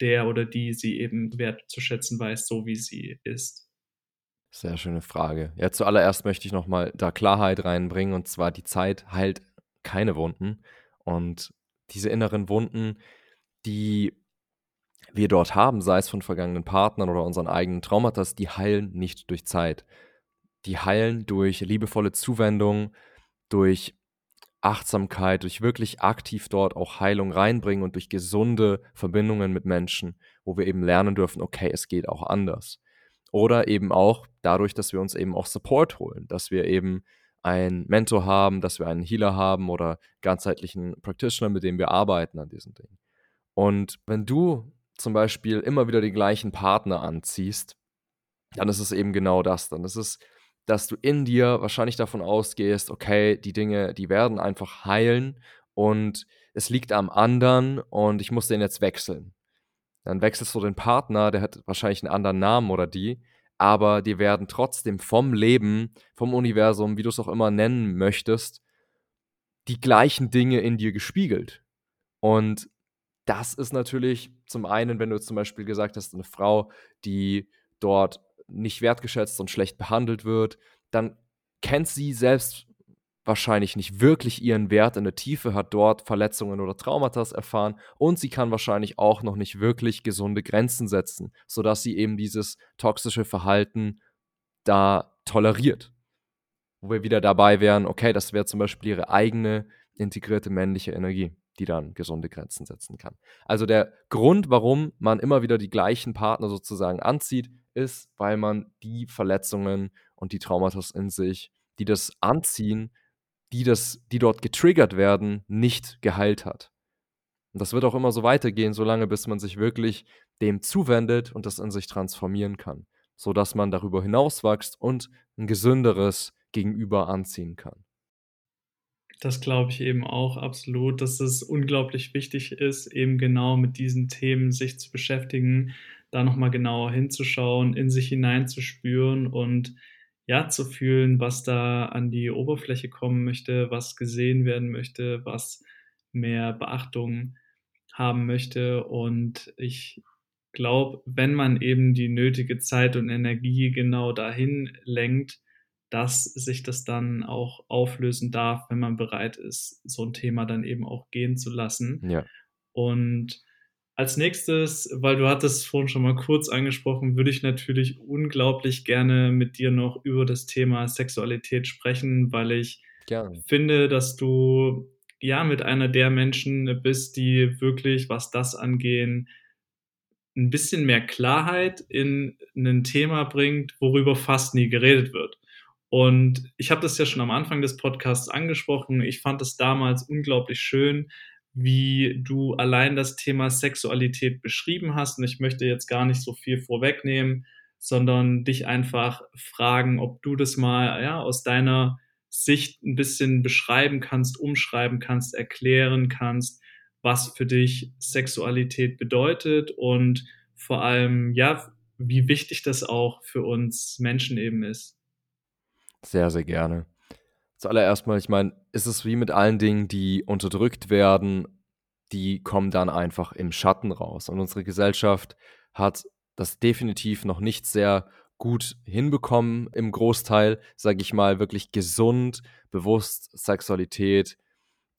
der oder die sie eben wertzuschätzen weiß, so wie sie ist. Sehr schöne Frage. Ja, zuallererst möchte ich nochmal da Klarheit reinbringen und zwar die Zeit heilt keine Wunden und diese inneren Wunden, die wir dort haben, sei es von vergangenen Partnern oder unseren eigenen Traumata, die heilen nicht durch Zeit. Die heilen durch liebevolle Zuwendung, durch Achtsamkeit, durch wirklich aktiv dort auch Heilung reinbringen und durch gesunde Verbindungen mit Menschen, wo wir eben lernen dürfen, okay, es geht auch anders. Oder eben auch dadurch, dass wir uns eben auch Support holen, dass wir eben einen Mentor haben, dass wir einen Healer haben oder ganzheitlichen Practitioner, mit dem wir arbeiten an diesen Dingen. Und wenn du zum Beispiel immer wieder den gleichen Partner anziehst, dann ist es eben genau das. Dann ist es, dass du in dir wahrscheinlich davon ausgehst, okay, die Dinge, die werden einfach heilen und es liegt am anderen und ich muss den jetzt wechseln. Dann wechselst du den Partner, der hat wahrscheinlich einen anderen Namen oder die, aber die werden trotzdem vom Leben, vom Universum, wie du es auch immer nennen möchtest, die gleichen Dinge in dir gespiegelt. Und das ist natürlich zum einen, wenn du zum Beispiel gesagt hast, eine Frau, die dort nicht wertgeschätzt und schlecht behandelt wird, dann kennt sie selbst wahrscheinlich nicht wirklich ihren Wert in der Tiefe, hat dort Verletzungen oder Traumata erfahren und sie kann wahrscheinlich auch noch nicht wirklich gesunde Grenzen setzen, sodass sie eben dieses toxische Verhalten da toleriert. Wo wir wieder dabei wären, okay, das wäre zum Beispiel ihre eigene integrierte männliche Energie, die dann gesunde Grenzen setzen kann. Also der Grund, warum man immer wieder die gleichen Partner sozusagen anzieht, ist, weil man die Verletzungen und die Traumata in sich, die das anziehen, die, das, die dort getriggert werden, nicht geheilt hat. Und das wird auch immer so weitergehen, solange bis man sich wirklich dem zuwendet und das in sich transformieren kann, sodass man darüber hinauswächst und ein gesünderes Gegenüber anziehen kann. Das glaube ich eben auch absolut, dass es unglaublich wichtig ist, eben genau mit diesen Themen sich zu beschäftigen, da nochmal genauer hinzuschauen, in sich hineinzuspüren und ja, zu fühlen, was da an die Oberfläche kommen möchte, was gesehen werden möchte, was mehr Beachtung haben möchte. Und ich glaube, wenn man eben die nötige Zeit und Energie genau dahin lenkt, dass sich das dann auch auflösen darf, wenn man bereit ist, so ein Thema dann eben auch gehen zu lassen. Ja. Und als nächstes, weil du hattest vorhin schon mal kurz angesprochen, würde ich natürlich unglaublich gerne mit dir noch über das Thema Sexualität sprechen, weil ich gerne. finde, dass du ja mit einer der Menschen bist, die wirklich, was das angehen, ein bisschen mehr Klarheit in ein Thema bringt, worüber fast nie geredet wird. Und ich habe das ja schon am Anfang des Podcasts angesprochen. Ich fand es damals unglaublich schön, wie du allein das Thema Sexualität beschrieben hast. Und ich möchte jetzt gar nicht so viel vorwegnehmen, sondern dich einfach fragen, ob du das mal ja, aus deiner Sicht ein bisschen beschreiben kannst, umschreiben kannst, erklären kannst, was für dich Sexualität bedeutet und vor allem, ja, wie wichtig das auch für uns Menschen eben ist. Sehr, sehr gerne. Zuallererst mal, ich meine, ist es wie mit allen Dingen, die unterdrückt werden, die kommen dann einfach im Schatten raus. Und unsere Gesellschaft hat das definitiv noch nicht sehr gut hinbekommen im Großteil, sage ich mal, wirklich gesund, bewusst Sexualität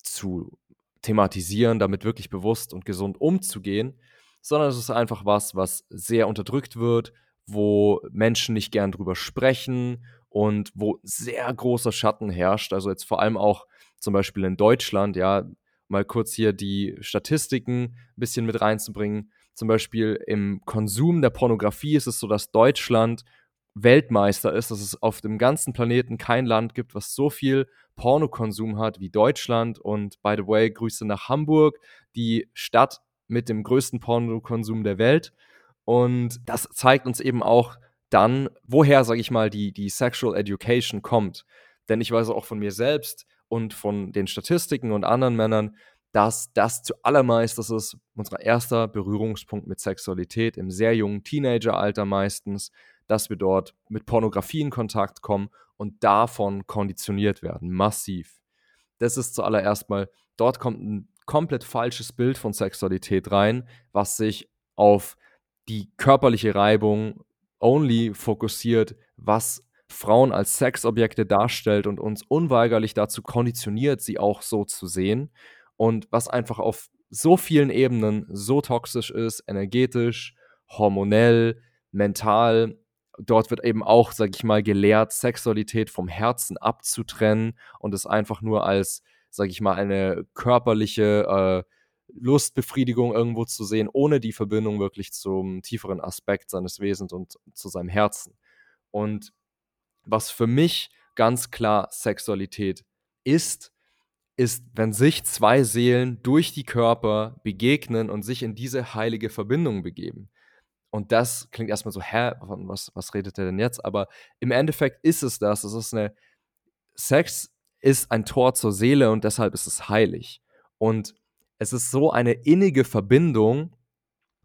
zu thematisieren, damit wirklich bewusst und gesund umzugehen, sondern es ist einfach was, was sehr unterdrückt wird, wo Menschen nicht gern drüber sprechen und wo sehr großer Schatten herrscht. Also jetzt vor allem auch zum Beispiel in Deutschland, ja, mal kurz hier die Statistiken ein bisschen mit reinzubringen. Zum Beispiel im Konsum der Pornografie ist es so, dass Deutschland Weltmeister ist, dass es auf dem ganzen Planeten kein Land gibt, was so viel Pornokonsum hat wie Deutschland. Und by the way, Grüße nach Hamburg, die Stadt mit dem größten Pornokonsum der Welt. Und das zeigt uns eben auch, dann, woher, sage ich mal, die, die Sexual Education kommt. Denn ich weiß auch von mir selbst und von den Statistiken und anderen Männern, dass das zuallermeist, das ist unser erster Berührungspunkt mit Sexualität im sehr jungen Teenageralter meistens, dass wir dort mit Pornografie in Kontakt kommen und davon konditioniert werden, massiv. Das ist zuallererst mal, dort kommt ein komplett falsches Bild von Sexualität rein, was sich auf die körperliche Reibung only fokussiert, was Frauen als Sexobjekte darstellt und uns unweigerlich dazu konditioniert, sie auch so zu sehen. Und was einfach auf so vielen Ebenen so toxisch ist, energetisch, hormonell, mental. Dort wird eben auch, sag ich mal, gelehrt, Sexualität vom Herzen abzutrennen und es einfach nur als, sag ich mal, eine körperliche äh, Lustbefriedigung irgendwo zu sehen, ohne die Verbindung wirklich zum tieferen Aspekt seines Wesens und zu seinem Herzen. Und was für mich ganz klar Sexualität ist, ist, wenn sich zwei Seelen durch die Körper begegnen und sich in diese heilige Verbindung begeben. Und das klingt erstmal so, hä, was, was redet er denn jetzt? Aber im Endeffekt ist es das. Es ist eine, Sex ist ein Tor zur Seele und deshalb ist es heilig. Und es ist so eine innige Verbindung,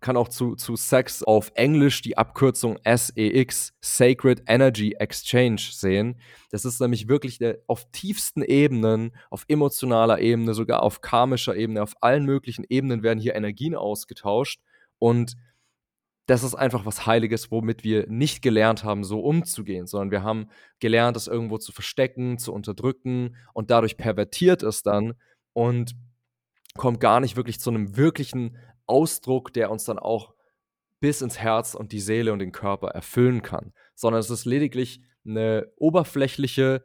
kann auch zu, zu Sex auf Englisch die Abkürzung SEX, Sacred Energy Exchange sehen. Das ist nämlich wirklich der, auf tiefsten Ebenen, auf emotionaler Ebene, sogar auf karmischer Ebene, auf allen möglichen Ebenen werden hier Energien ausgetauscht. Und das ist einfach was Heiliges, womit wir nicht gelernt haben, so umzugehen, sondern wir haben gelernt, es irgendwo zu verstecken, zu unterdrücken und dadurch pervertiert es dann. Und kommt gar nicht wirklich zu einem wirklichen Ausdruck, der uns dann auch bis ins Herz und die Seele und den Körper erfüllen kann, sondern es ist lediglich eine oberflächliche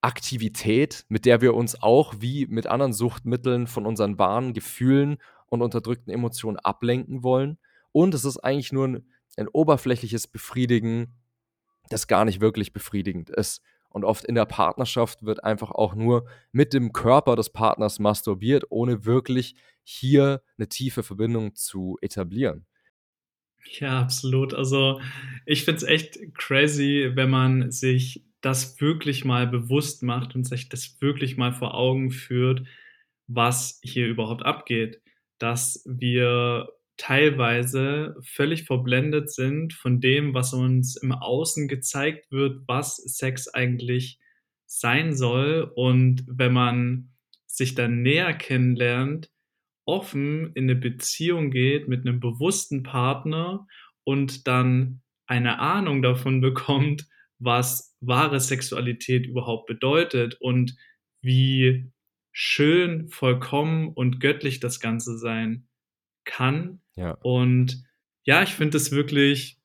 Aktivität, mit der wir uns auch wie mit anderen Suchtmitteln von unseren wahren Gefühlen und unterdrückten Emotionen ablenken wollen. Und es ist eigentlich nur ein, ein oberflächliches Befriedigen, das gar nicht wirklich befriedigend ist. Und oft in der Partnerschaft wird einfach auch nur mit dem Körper des Partners masturbiert, ohne wirklich hier eine tiefe Verbindung zu etablieren. Ja, absolut. Also ich finde es echt crazy, wenn man sich das wirklich mal bewusst macht und sich das wirklich mal vor Augen führt, was hier überhaupt abgeht. Dass wir teilweise völlig verblendet sind von dem, was uns im Außen gezeigt wird, was Sex eigentlich sein soll. Und wenn man sich dann näher kennenlernt, offen in eine Beziehung geht mit einem bewussten Partner und dann eine Ahnung davon bekommt, was wahre Sexualität überhaupt bedeutet und wie schön, vollkommen und göttlich das Ganze sein kann. Ja. Und ja, ich finde es wirklich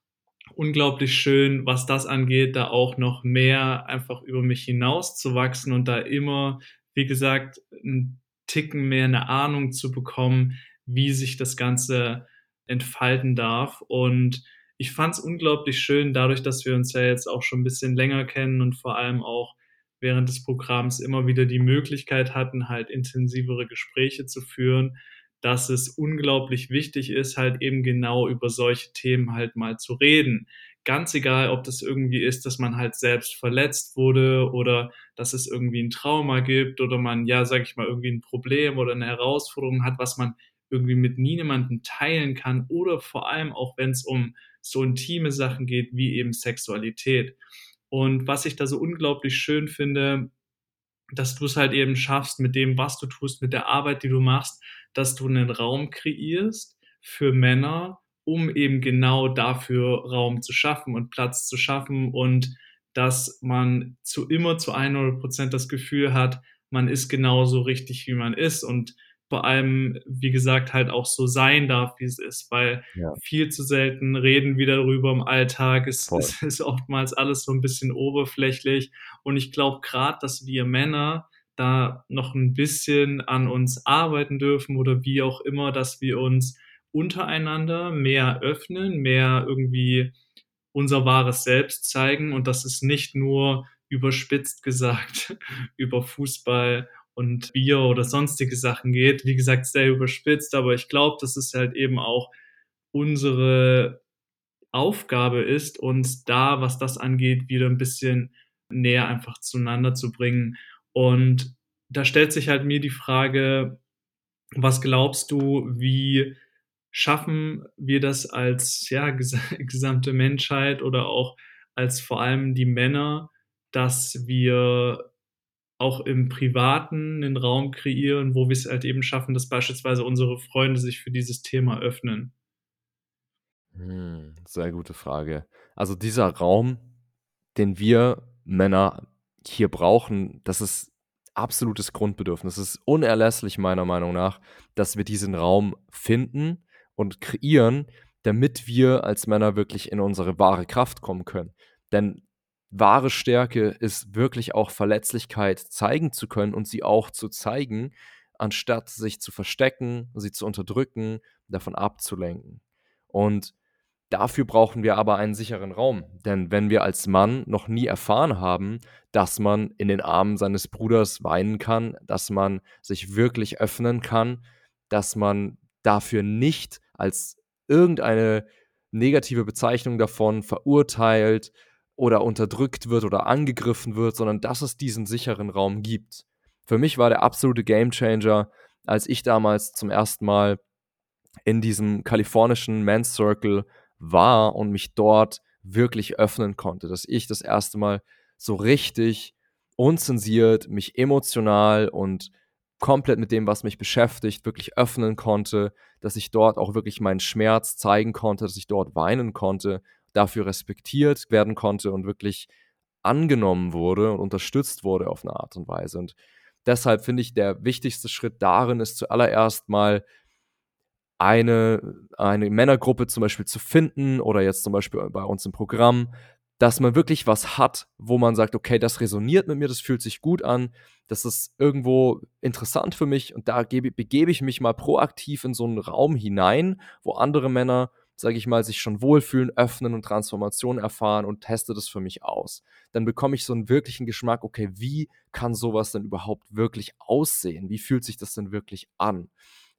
unglaublich schön, was das angeht, da auch noch mehr einfach über mich hinaus zu wachsen und da immer, wie gesagt, einen Ticken mehr eine Ahnung zu bekommen, wie sich das Ganze entfalten darf. Und ich fand es unglaublich schön, dadurch, dass wir uns ja jetzt auch schon ein bisschen länger kennen und vor allem auch während des Programms immer wieder die Möglichkeit hatten, halt intensivere Gespräche zu führen, dass es unglaublich wichtig ist, halt eben genau über solche Themen halt mal zu reden. Ganz egal, ob das irgendwie ist, dass man halt selbst verletzt wurde oder dass es irgendwie ein Trauma gibt oder man, ja, sag ich mal, irgendwie ein Problem oder eine Herausforderung hat, was man irgendwie mit niemandem teilen kann oder vor allem auch, wenn es um so intime Sachen geht wie eben Sexualität. Und was ich da so unglaublich schön finde, dass du es halt eben schaffst mit dem, was du tust, mit der Arbeit, die du machst, dass du einen Raum kreierst für Männer, um eben genau dafür Raum zu schaffen und Platz zu schaffen und dass man zu immer zu 100 Prozent das Gefühl hat, man ist genauso richtig, wie man ist und vor allem, wie gesagt, halt auch so sein darf, wie es ist, weil ja. viel zu selten reden wir darüber im Alltag. Es, es ist oftmals alles so ein bisschen oberflächlich. Und ich glaube gerade, dass wir Männer da noch ein bisschen an uns arbeiten dürfen oder wie auch immer, dass wir uns untereinander mehr öffnen, mehr irgendwie unser wahres Selbst zeigen und dass es nicht nur überspitzt gesagt über Fußball und Bier oder sonstige Sachen geht. Wie gesagt, sehr überspitzt, aber ich glaube, dass es halt eben auch unsere Aufgabe ist, uns da, was das angeht, wieder ein bisschen näher einfach zueinander zu bringen. Und da stellt sich halt mir die Frage, was glaubst du, wie schaffen wir das als ja, gesamte Menschheit oder auch als vor allem die Männer, dass wir auch im Privaten einen Raum kreieren, wo wir es halt eben schaffen, dass beispielsweise unsere Freunde sich für dieses Thema öffnen? Hm, sehr gute Frage. Also dieser Raum, den wir Männer hier brauchen, das ist absolutes Grundbedürfnis. Es ist unerlässlich meiner Meinung nach, dass wir diesen Raum finden und kreieren, damit wir als Männer wirklich in unsere wahre Kraft kommen können. Denn wahre Stärke ist wirklich auch Verletzlichkeit zeigen zu können und sie auch zu zeigen, anstatt sich zu verstecken, sie zu unterdrücken, davon abzulenken. Und dafür brauchen wir aber einen sicheren Raum. Denn wenn wir als Mann noch nie erfahren haben, dass man in den Armen seines Bruders weinen kann, dass man sich wirklich öffnen kann, dass man dafür nicht als irgendeine negative Bezeichnung davon verurteilt, oder unterdrückt wird oder angegriffen wird, sondern dass es diesen sicheren Raum gibt. Für mich war der absolute Gamechanger, als ich damals zum ersten Mal in diesem kalifornischen Men's Circle war und mich dort wirklich öffnen konnte, dass ich das erste Mal so richtig unzensiert, mich emotional und komplett mit dem, was mich beschäftigt, wirklich öffnen konnte, dass ich dort auch wirklich meinen Schmerz zeigen konnte, dass ich dort weinen konnte dafür respektiert werden konnte und wirklich angenommen wurde und unterstützt wurde auf eine Art und Weise. Und deshalb finde ich, der wichtigste Schritt darin ist zuallererst mal eine, eine Männergruppe zum Beispiel zu finden oder jetzt zum Beispiel bei uns im Programm, dass man wirklich was hat, wo man sagt, okay, das resoniert mit mir, das fühlt sich gut an, das ist irgendwo interessant für mich und da gebe, begebe ich mich mal proaktiv in so einen Raum hinein, wo andere Männer sage ich mal, sich schon wohlfühlen, öffnen und Transformation erfahren und teste das für mich aus. Dann bekomme ich so einen wirklichen Geschmack, okay, wie kann sowas denn überhaupt wirklich aussehen? Wie fühlt sich das denn wirklich an?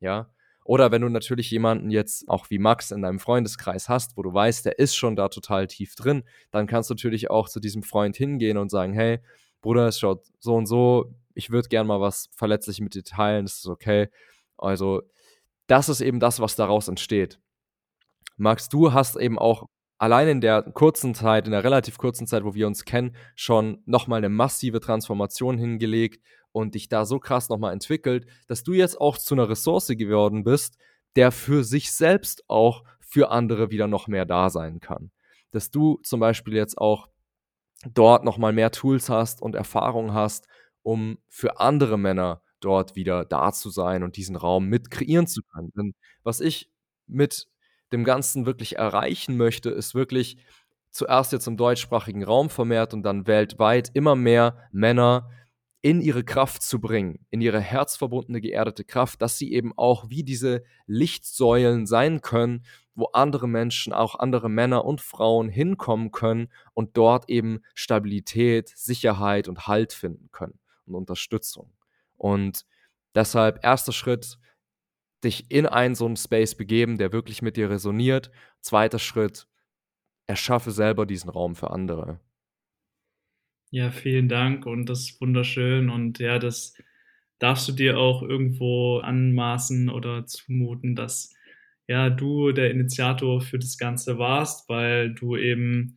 Ja. Oder wenn du natürlich jemanden jetzt auch wie Max in deinem Freundeskreis hast, wo du weißt, der ist schon da total tief drin, dann kannst du natürlich auch zu diesem Freund hingehen und sagen, hey, Bruder, es schaut so und so, ich würde gern mal was verletzlich mit dir teilen, das ist okay. Also, das ist eben das, was daraus entsteht. Max, du hast eben auch allein in der kurzen Zeit, in der relativ kurzen Zeit, wo wir uns kennen, schon nochmal eine massive Transformation hingelegt und dich da so krass nochmal entwickelt, dass du jetzt auch zu einer Ressource geworden bist, der für sich selbst auch für andere wieder noch mehr da sein kann. Dass du zum Beispiel jetzt auch dort nochmal mehr Tools hast und Erfahrung hast, um für andere Männer dort wieder da zu sein und diesen Raum mit kreieren zu können. Denn was ich mit dem Ganzen wirklich erreichen möchte, ist wirklich zuerst jetzt im deutschsprachigen Raum vermehrt und dann weltweit immer mehr Männer in ihre Kraft zu bringen, in ihre herzverbundene, geerdete Kraft, dass sie eben auch wie diese Lichtsäulen sein können, wo andere Menschen, auch andere Männer und Frauen hinkommen können und dort eben Stabilität, Sicherheit und Halt finden können und Unterstützung. Und deshalb erster Schritt, dich in einen so einen Space begeben, der wirklich mit dir resoniert. Zweiter Schritt, erschaffe selber diesen Raum für andere. Ja, vielen Dank und das ist wunderschön und ja, das darfst du dir auch irgendwo anmaßen oder zumuten, dass ja du der Initiator für das Ganze warst, weil du eben,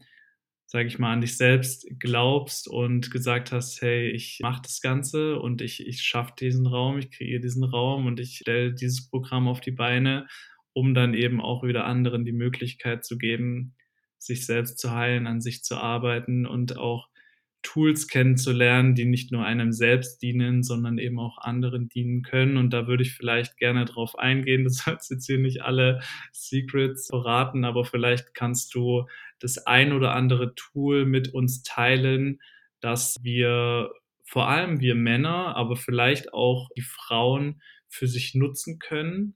sage ich mal, an dich selbst glaubst und gesagt hast, hey, ich mache das Ganze und ich, ich schaffe diesen Raum, ich kreiere diesen Raum und ich stelle dieses Programm auf die Beine, um dann eben auch wieder anderen die Möglichkeit zu geben, sich selbst zu heilen, an sich zu arbeiten und auch Tools kennenzulernen, die nicht nur einem selbst dienen, sondern eben auch anderen dienen können. Und da würde ich vielleicht gerne drauf eingehen. Das sollst jetzt hier nicht alle Secrets verraten, aber vielleicht kannst du das ein oder andere Tool mit uns teilen, dass wir vor allem wir Männer, aber vielleicht auch die Frauen für sich nutzen können,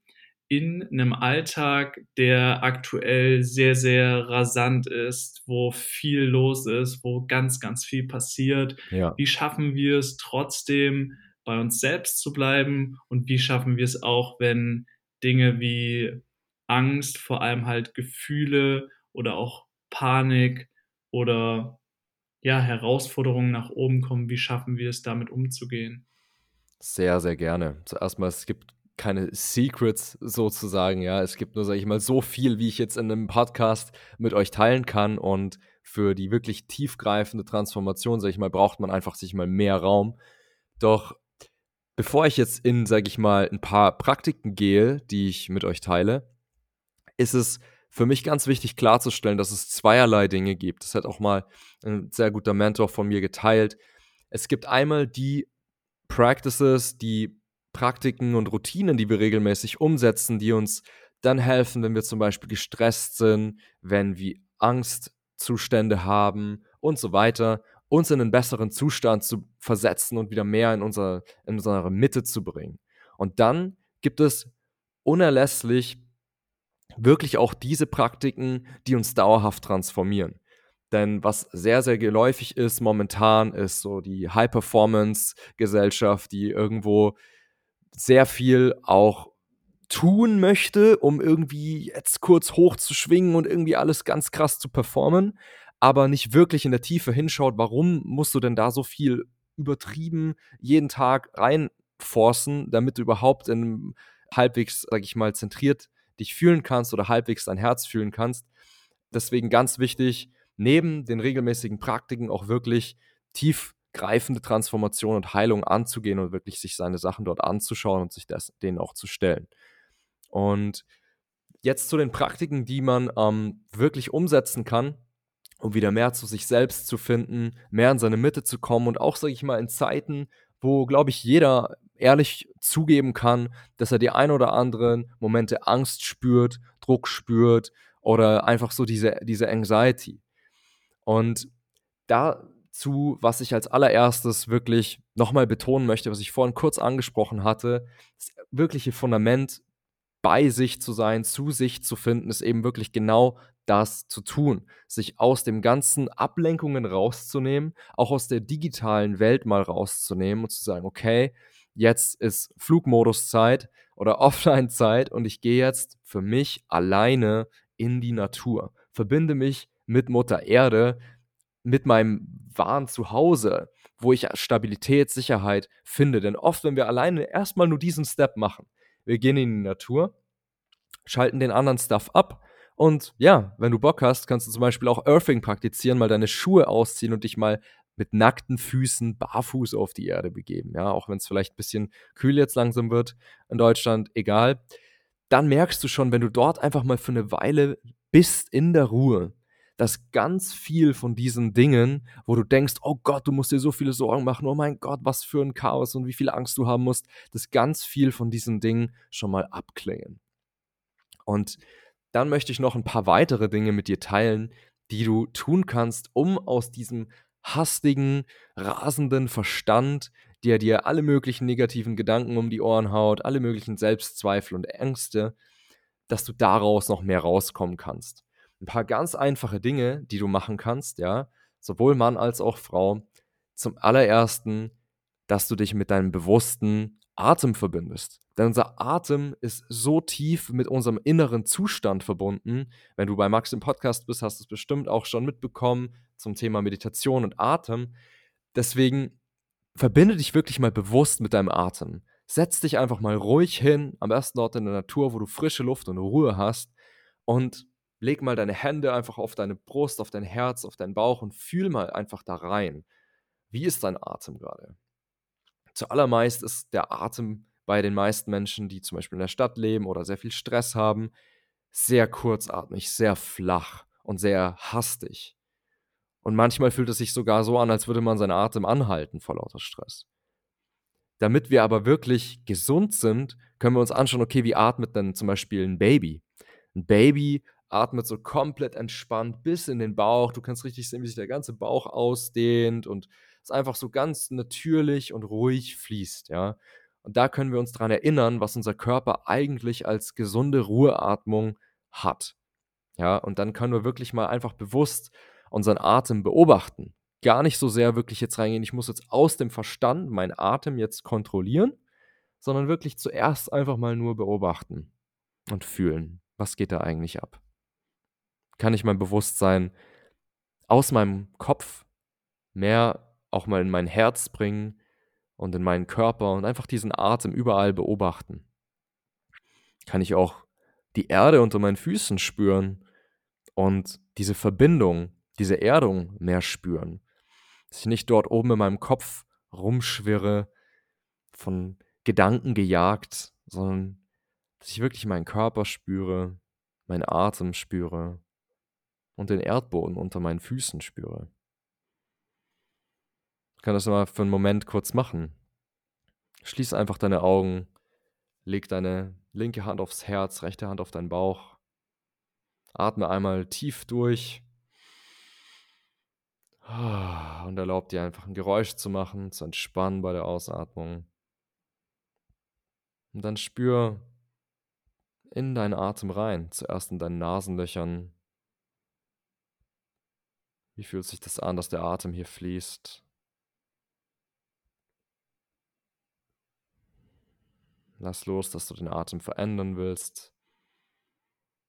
in einem Alltag, der aktuell sehr, sehr rasant ist, wo viel los ist, wo ganz, ganz viel passiert. Ja. Wie schaffen wir es trotzdem, bei uns selbst zu bleiben? Und wie schaffen wir es auch, wenn Dinge wie Angst, vor allem halt Gefühle oder auch Panik oder ja, Herausforderungen nach oben kommen, wie schaffen wir es, damit umzugehen? Sehr, sehr gerne. Zuerst mal, es gibt keine Secrets sozusagen, ja. Es gibt nur, sage ich mal, so viel, wie ich jetzt in einem Podcast mit euch teilen kann. Und für die wirklich tiefgreifende Transformation, sage ich mal, braucht man einfach sich mal mehr Raum. Doch bevor ich jetzt in, sage ich mal, ein paar Praktiken gehe, die ich mit euch teile, ist es für mich ganz wichtig klarzustellen, dass es zweierlei Dinge gibt. Das hat auch mal ein sehr guter Mentor von mir geteilt. Es gibt einmal die Practices, die Praktiken und Routinen, die wir regelmäßig umsetzen, die uns dann helfen, wenn wir zum Beispiel gestresst sind, wenn wir Angstzustände haben und so weiter, uns in einen besseren Zustand zu versetzen und wieder mehr in, unser, in unsere Mitte zu bringen. Und dann gibt es unerlässlich wirklich auch diese Praktiken, die uns dauerhaft transformieren. Denn was sehr, sehr geläufig ist momentan, ist so die High-Performance-Gesellschaft, die irgendwo sehr viel auch tun möchte, um irgendwie jetzt kurz hochzuschwingen und irgendwie alles ganz krass zu performen, aber nicht wirklich in der Tiefe hinschaut, warum musst du denn da so viel übertrieben jeden Tag reinforcen, damit du überhaupt in halbwegs, sag ich mal, zentriert dich fühlen kannst oder halbwegs dein Herz fühlen kannst. Deswegen ganz wichtig, neben den regelmäßigen Praktiken auch wirklich tief greifende Transformation und Heilung anzugehen und wirklich sich seine Sachen dort anzuschauen und sich das, denen auch zu stellen. Und jetzt zu den Praktiken, die man ähm, wirklich umsetzen kann, um wieder mehr zu sich selbst zu finden, mehr in seine Mitte zu kommen und auch, sage ich mal, in Zeiten, wo, glaube ich, jeder ehrlich zugeben kann, dass er die ein oder anderen Momente Angst spürt, Druck spürt oder einfach so diese, diese Anxiety. Und da zu, was ich als allererstes wirklich nochmal betonen möchte, was ich vorhin kurz angesprochen hatte. Das wirkliche Fundament bei sich zu sein, zu sich zu finden, ist eben wirklich genau das zu tun. Sich aus dem ganzen Ablenkungen rauszunehmen, auch aus der digitalen Welt mal rauszunehmen und zu sagen, okay, jetzt ist Flugmoduszeit oder Offline-Zeit und ich gehe jetzt für mich alleine in die Natur. Verbinde mich mit Mutter Erde, mit meinem wahren Zuhause, wo ich Stabilität, Sicherheit finde. Denn oft, wenn wir alleine erstmal nur diesen Step machen, wir gehen in die Natur, schalten den anderen Stuff ab und ja, wenn du Bock hast, kannst du zum Beispiel auch Earthing praktizieren, mal deine Schuhe ausziehen und dich mal mit nackten Füßen barfuß auf die Erde begeben. Ja, auch wenn es vielleicht ein bisschen kühl jetzt langsam wird in Deutschland, egal. Dann merkst du schon, wenn du dort einfach mal für eine Weile bist in der Ruhe, dass ganz viel von diesen Dingen, wo du denkst, oh Gott, du musst dir so viele Sorgen machen, oh mein Gott, was für ein Chaos und wie viel Angst du haben musst, dass ganz viel von diesen Dingen schon mal abklingen. Und dann möchte ich noch ein paar weitere Dinge mit dir teilen, die du tun kannst, um aus diesem hastigen, rasenden Verstand der dir alle möglichen negativen Gedanken um die Ohren haut, alle möglichen Selbstzweifel und Ängste, dass du daraus noch mehr rauskommen kannst. Ein paar ganz einfache Dinge, die du machen kannst, ja, sowohl Mann als auch Frau. Zum allerersten, dass du dich mit deinem bewussten Atem verbindest. Denn unser Atem ist so tief mit unserem inneren Zustand verbunden. Wenn du bei Max im Podcast bist, hast du es bestimmt auch schon mitbekommen zum Thema Meditation und Atem. Deswegen verbinde dich wirklich mal bewusst mit deinem Atem. Setz dich einfach mal ruhig hin, am besten dort in der Natur, wo du frische Luft und Ruhe hast und leg mal deine Hände einfach auf deine Brust, auf dein Herz, auf deinen Bauch und fühl mal einfach da rein. Wie ist dein Atem gerade? Zuallermeist ist der Atem bei den meisten Menschen, die zum Beispiel in der Stadt leben oder sehr viel Stress haben, sehr kurzatmig, sehr flach und sehr hastig. Und manchmal fühlt es sich sogar so an, als würde man seinen Atem anhalten vor lauter Stress. Damit wir aber wirklich gesund sind, können wir uns anschauen, okay, wie atmet denn zum Beispiel ein Baby? Ein Baby atmet so komplett entspannt bis in den Bauch. Du kannst richtig sehen, wie sich der ganze Bauch ausdehnt und es einfach so ganz natürlich und ruhig fließt, ja. Und da können wir uns daran erinnern, was unser Körper eigentlich als gesunde Ruheatmung hat. Ja, und dann können wir wirklich mal einfach bewusst unseren Atem beobachten. Gar nicht so sehr wirklich jetzt reingehen, ich muss jetzt aus dem Verstand meinen Atem jetzt kontrollieren, sondern wirklich zuerst einfach mal nur beobachten und fühlen, was geht da eigentlich ab. Kann ich mein Bewusstsein aus meinem Kopf mehr auch mal in mein Herz bringen, und in meinen Körper und einfach diesen Atem überall beobachten. Kann ich auch die Erde unter meinen Füßen spüren und diese Verbindung, diese Erdung mehr spüren. Dass ich nicht dort oben in meinem Kopf rumschwirre, von Gedanken gejagt, sondern dass ich wirklich meinen Körper spüre, meinen Atem spüre und den Erdboden unter meinen Füßen spüre. Kann das mal für einen Moment kurz machen. Schließ einfach deine Augen, leg deine linke Hand aufs Herz, rechte Hand auf deinen Bauch. Atme einmal tief durch und erlaub dir einfach ein Geräusch zu machen, zu entspannen bei der Ausatmung. Und dann spür in deinen Atem rein, zuerst in deinen Nasenlöchern. Wie fühlt sich das an, dass der Atem hier fließt? Lass los, dass du den Atem verändern willst.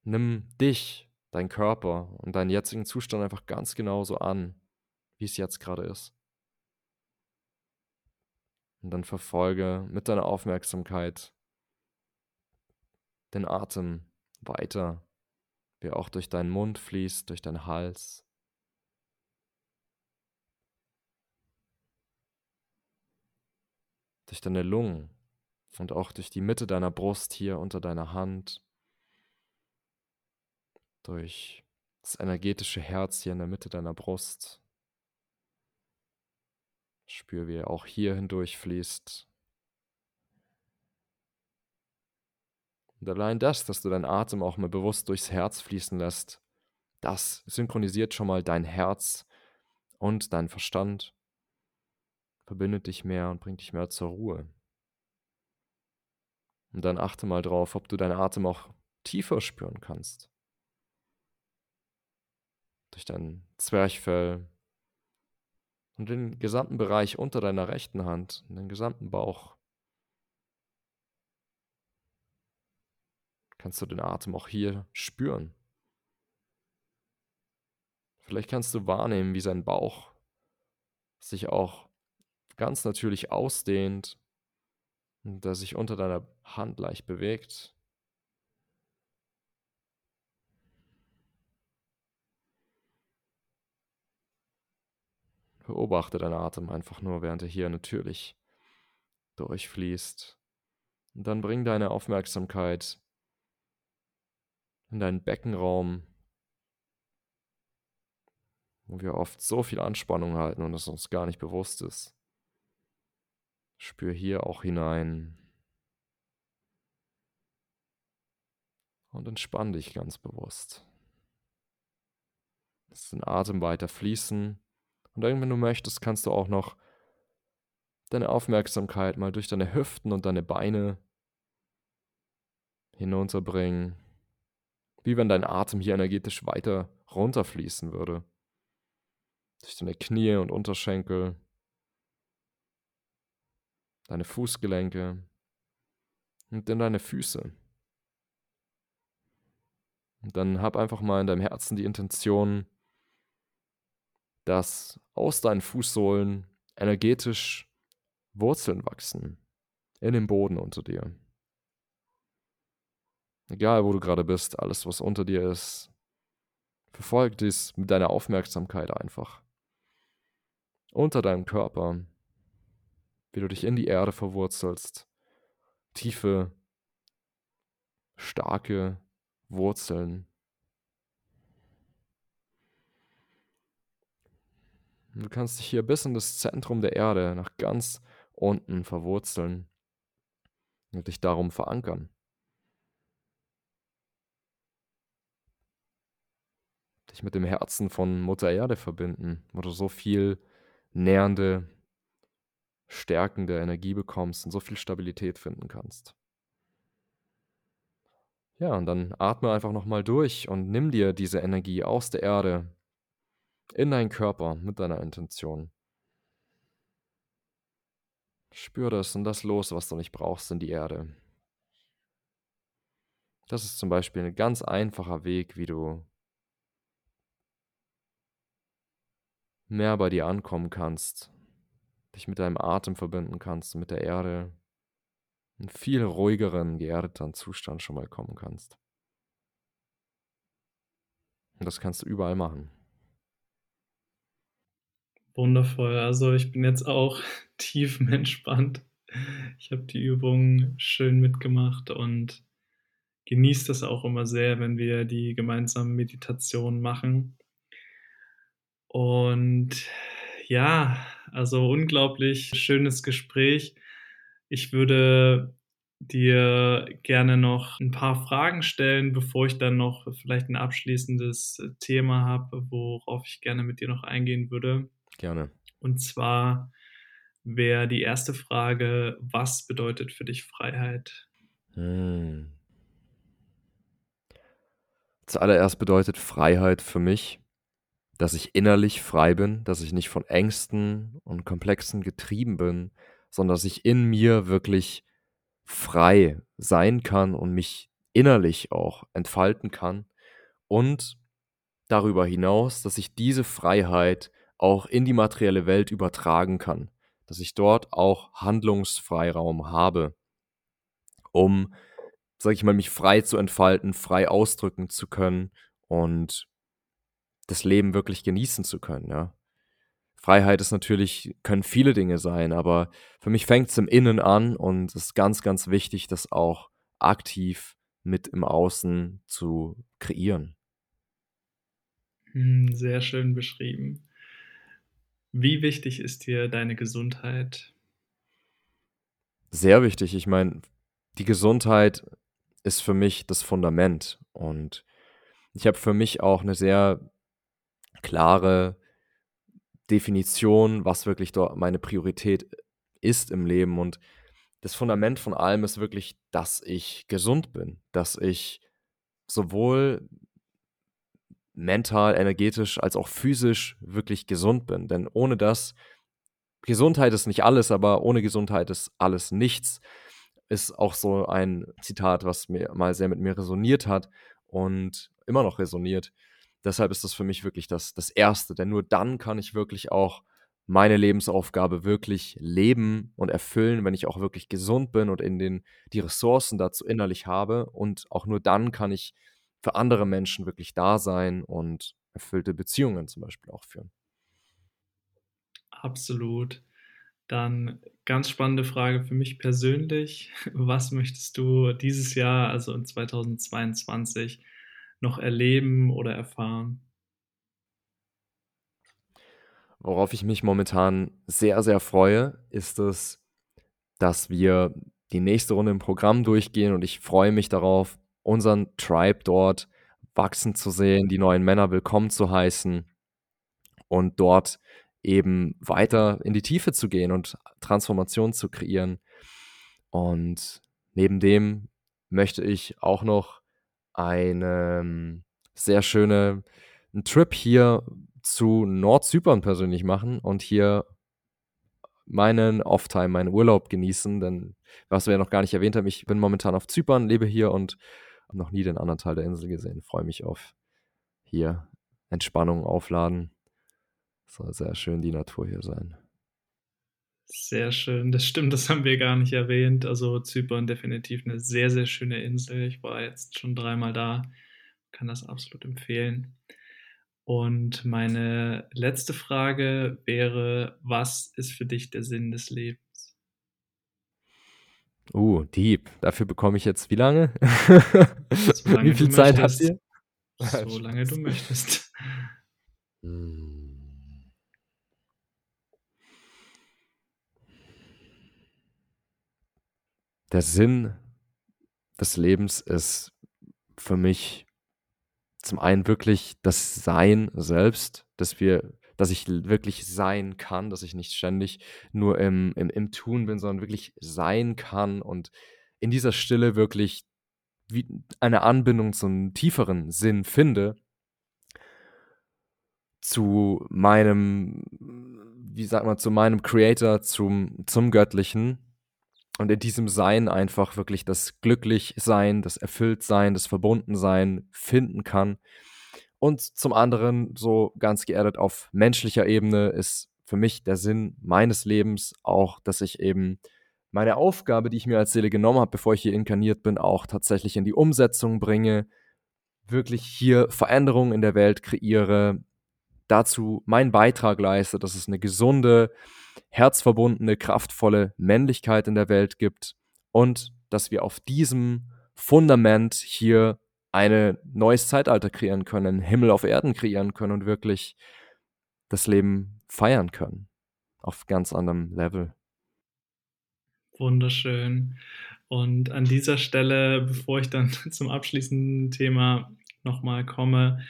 Nimm dich, dein Körper und deinen jetzigen Zustand einfach ganz genauso an, wie es jetzt gerade ist. Und dann verfolge mit deiner Aufmerksamkeit den Atem weiter, wie er auch durch deinen Mund fließt, durch deinen Hals. Durch deine Lungen und auch durch die Mitte deiner Brust hier unter deiner Hand, durch das energetische Herz hier in der Mitte deiner Brust. Spür, wie er auch hier hindurch fließt. Und allein das, dass du deinen Atem auch mal bewusst durchs Herz fließen lässt, das synchronisiert schon mal dein Herz und dein Verstand, verbindet dich mehr und bringt dich mehr zur Ruhe. Und dann achte mal drauf, ob du deinen Atem auch tiefer spüren kannst. Durch dein Zwerchfell und den gesamten Bereich unter deiner rechten Hand, den gesamten Bauch. Kannst du den Atem auch hier spüren. Vielleicht kannst du wahrnehmen, wie sein Bauch sich auch ganz natürlich ausdehnt der sich unter deiner Hand leicht bewegt. Beobachte deinen Atem einfach nur, während er hier natürlich durchfließt. Und dann bring deine Aufmerksamkeit in deinen Beckenraum, wo wir oft so viel Anspannung halten und es uns gar nicht bewusst ist. Spür hier auch hinein. Und entspann dich ganz bewusst. Lass den Atem weiter fließen. Und dann, wenn du möchtest, kannst du auch noch deine Aufmerksamkeit mal durch deine Hüften und deine Beine hinunterbringen. Wie wenn dein Atem hier energetisch weiter runterfließen würde. Durch deine Knie und Unterschenkel, deine Fußgelenke und in deine Füße. Und dann hab einfach mal in deinem Herzen die Intention, dass aus deinen Fußsohlen energetisch Wurzeln wachsen in dem Boden unter dir. Egal, wo du gerade bist, alles, was unter dir ist, verfolg dies mit deiner Aufmerksamkeit einfach. Unter deinem Körper, wie du dich in die Erde verwurzelst, tiefe, starke Wurzeln. Du kannst dich hier bis in das Zentrum der Erde, nach ganz unten verwurzeln und dich darum verankern. Dich mit dem Herzen von Mutter Erde verbinden, wo du so viel nährende, stärkende Energie bekommst und so viel Stabilität finden kannst. Ja, und dann atme einfach nochmal durch und nimm dir diese Energie aus der Erde in deinen Körper mit deiner Intention. Spür das und das los, was du nicht brauchst, in die Erde. Das ist zum Beispiel ein ganz einfacher Weg, wie du mehr bei dir ankommen kannst, dich mit deinem Atem verbinden kannst, mit der Erde, einen viel ruhigeren, geerdeteren Zustand schon mal kommen kannst. Und das kannst du überall machen. Wundervoll. Also ich bin jetzt auch tiefenentspannt. Ich habe die Übung schön mitgemacht und genieße das auch immer sehr, wenn wir die gemeinsamen Meditationen machen. Und ja, also unglaublich schönes Gespräch. Ich würde dir gerne noch ein paar Fragen stellen, bevor ich dann noch vielleicht ein abschließendes Thema habe, worauf ich gerne mit dir noch eingehen würde. Gerne. Und zwar wäre die erste Frage, was bedeutet für dich Freiheit? Hm. Zuallererst bedeutet Freiheit für mich, dass ich innerlich frei bin, dass ich nicht von Ängsten und Komplexen getrieben bin, sondern dass ich in mir wirklich frei sein kann und mich innerlich auch entfalten kann und darüber hinaus, dass ich diese Freiheit auch in die materielle Welt übertragen kann, dass ich dort auch Handlungsfreiraum habe, um, sag ich mal, mich frei zu entfalten, frei ausdrücken zu können und das Leben wirklich genießen zu können, ja. Freiheit ist natürlich, können viele Dinge sein, aber für mich fängt es im Innen an und es ist ganz, ganz wichtig, das auch aktiv mit im Außen zu kreieren. Hm, sehr schön beschrieben. Wie wichtig ist dir deine Gesundheit? Sehr wichtig. Ich meine, die Gesundheit ist für mich das Fundament und ich habe für mich auch eine sehr klare Definition, was wirklich dort meine Priorität ist im Leben. Und das Fundament von allem ist wirklich, dass ich gesund bin, dass ich sowohl mental, energetisch als auch physisch wirklich gesund bin. Denn ohne das, Gesundheit ist nicht alles, aber ohne Gesundheit ist alles nichts, ist auch so ein Zitat, was mir mal sehr mit mir resoniert hat und immer noch resoniert deshalb ist das für mich wirklich das, das Erste, denn nur dann kann ich wirklich auch meine Lebensaufgabe wirklich leben und erfüllen, wenn ich auch wirklich gesund bin und in den, die Ressourcen dazu innerlich habe. Und auch nur dann kann ich für andere Menschen wirklich da sein und erfüllte Beziehungen zum Beispiel auch führen. Absolut. Dann ganz spannende Frage für mich persönlich. Was möchtest du dieses Jahr, also in 2022, noch erleben oder erfahren? Worauf ich mich momentan sehr, sehr freue, ist es, dass wir die nächste Runde im Programm durchgehen und ich freue mich darauf, unseren Tribe dort wachsen zu sehen, die neuen Männer willkommen zu heißen und dort eben weiter in die Tiefe zu gehen und Transformation zu kreieren. Und neben dem möchte ich auch noch eine sehr schöne einen Trip hier zu Nordzypern persönlich machen und hier meinen Off-Time, meinen Urlaub genießen, denn was wir ja noch gar nicht erwähnt haben, ich bin momentan auf Zypern, lebe hier und habe noch nie den anderen Teil der Insel gesehen. Freue mich auf hier Entspannung aufladen. Soll sehr schön die Natur hier sein. Sehr schön, das stimmt, das haben wir gar nicht erwähnt. Also Zypern definitiv eine sehr, sehr schöne Insel. Ich war jetzt schon dreimal da, kann das absolut empfehlen. Und meine letzte Frage wäre, was ist für dich der Sinn des Lebens? Uh, deep. Dafür bekomme ich jetzt wie lange? wie viel Zeit habt ihr? Solange du möchtest. Hm. Der Sinn des Lebens ist für mich zum einen wirklich das Sein selbst, dass wir, dass ich wirklich sein kann, dass ich nicht ständig nur im, im, im Tun bin, sondern wirklich sein kann und in dieser Stille wirklich eine Anbindung zum tieferen Sinn finde, zu meinem, wie sagt man, zu meinem Creator, zum, zum Göttlichen und in diesem Sein einfach wirklich das Glücklichsein, das Erfülltsein, das Verbundensein finden kann. Und zum anderen, so ganz geerdet auf menschlicher Ebene, ist für mich der Sinn meines Lebens auch, dass ich eben meine Aufgabe, die ich mir als Seele genommen habe, bevor ich hier inkarniert bin, auch tatsächlich in die Umsetzung bringe, wirklich hier Veränderungen in der Welt kreiere, dazu meinen Beitrag leiste, dass es eine gesunde, herzverbundene, kraftvolle Männlichkeit in der Welt gibt und dass wir auf diesem Fundament hier ein neues Zeitalter kreieren können, Himmel auf Erden kreieren können und wirklich das Leben feiern können. Auf ganz anderem Level. Wunderschön. Und an dieser Stelle, bevor ich dann zum abschließenden Thema nochmal komme,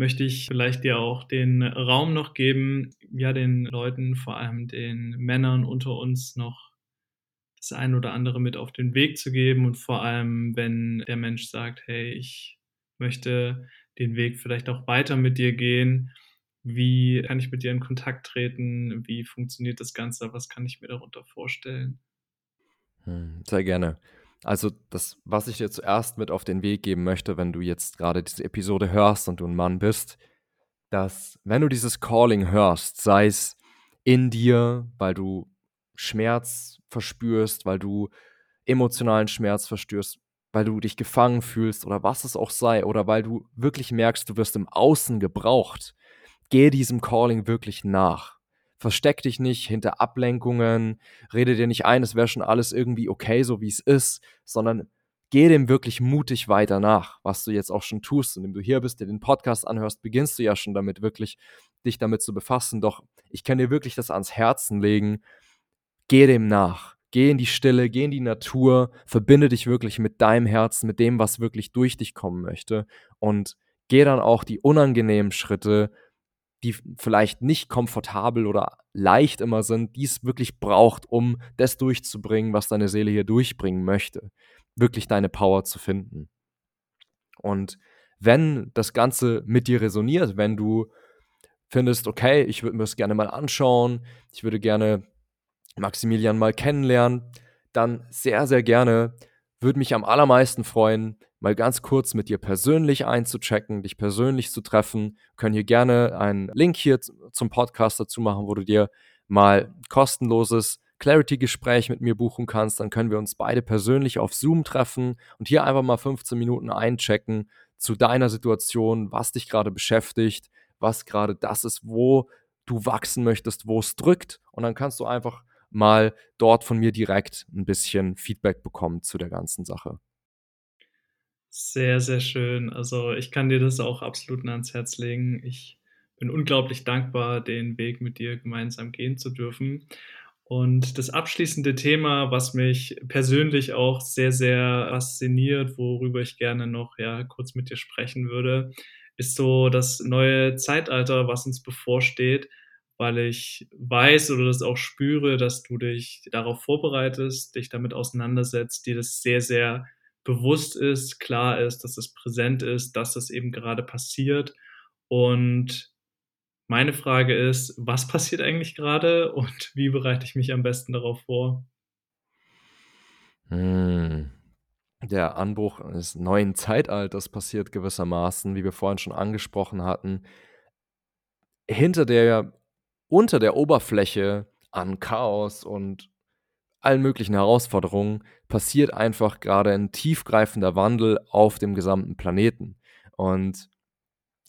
möchte ich vielleicht dir auch den Raum noch geben, ja, den Leuten, vor allem den Männern unter uns noch das ein oder andere mit auf den Weg zu geben und vor allem, wenn der Mensch sagt, hey, ich möchte den Weg vielleicht auch weiter mit dir gehen, wie kann ich mit dir in Kontakt treten, wie funktioniert das Ganze, was kann ich mir darunter vorstellen? Hm, sehr gerne. Also das, was ich dir zuerst mit auf den Weg geben möchte, wenn du jetzt gerade diese Episode hörst und du ein Mann bist, dass wenn du dieses Calling hörst, sei es in dir, weil du Schmerz verspürst, weil du emotionalen Schmerz verspürst, weil du dich gefangen fühlst oder was es auch sei, oder weil du wirklich merkst, du wirst im Außen gebraucht, geh diesem Calling wirklich nach versteck dich nicht hinter Ablenkungen, rede dir nicht ein, es wäre schon alles irgendwie okay, so wie es ist, sondern geh dem wirklich mutig weiter nach, was du jetzt auch schon tust. Indem du hier bist, dir den Podcast anhörst, beginnst du ja schon damit, wirklich dich damit zu befassen. Doch ich kann dir wirklich das ans Herzen legen. Geh dem nach. Geh in die Stille, geh in die Natur, verbinde dich wirklich mit deinem Herzen, mit dem, was wirklich durch dich kommen möchte und geh dann auch die unangenehmen Schritte, die vielleicht nicht komfortabel oder leicht immer sind, die es wirklich braucht, um das durchzubringen, was deine Seele hier durchbringen möchte. Wirklich deine Power zu finden. Und wenn das Ganze mit dir resoniert, wenn du findest, okay, ich würde mir das gerne mal anschauen, ich würde gerne Maximilian mal kennenlernen, dann sehr, sehr gerne. Würde mich am allermeisten freuen, mal ganz kurz mit dir persönlich einzuchecken, dich persönlich zu treffen. Wir können hier gerne einen Link hier zum Podcast dazu machen, wo du dir mal kostenloses Clarity-Gespräch mit mir buchen kannst. Dann können wir uns beide persönlich auf Zoom treffen und hier einfach mal 15 Minuten einchecken zu deiner Situation, was dich gerade beschäftigt, was gerade das ist, wo du wachsen möchtest, wo es drückt. Und dann kannst du einfach mal dort von mir direkt ein bisschen Feedback bekommen zu der ganzen Sache. Sehr, sehr schön. Also ich kann dir das auch absolut ans Herz legen. Ich bin unglaublich dankbar, den Weg mit dir gemeinsam gehen zu dürfen. Und das abschließende Thema, was mich persönlich auch sehr, sehr fasziniert, worüber ich gerne noch ja, kurz mit dir sprechen würde, ist so das neue Zeitalter, was uns bevorsteht, weil ich weiß oder das auch spüre, dass du dich darauf vorbereitest, dich damit auseinandersetzt, dir das sehr, sehr bewusst ist, klar ist, dass es präsent ist, dass das eben gerade passiert. Und meine Frage ist, was passiert eigentlich gerade und wie bereite ich mich am besten darauf vor? Hm. Der Anbruch eines neuen Zeitalters passiert gewissermaßen, wie wir vorhin schon angesprochen hatten. Hinter der unter der Oberfläche an Chaos und allen möglichen Herausforderungen passiert einfach gerade ein tiefgreifender Wandel auf dem gesamten Planeten. Und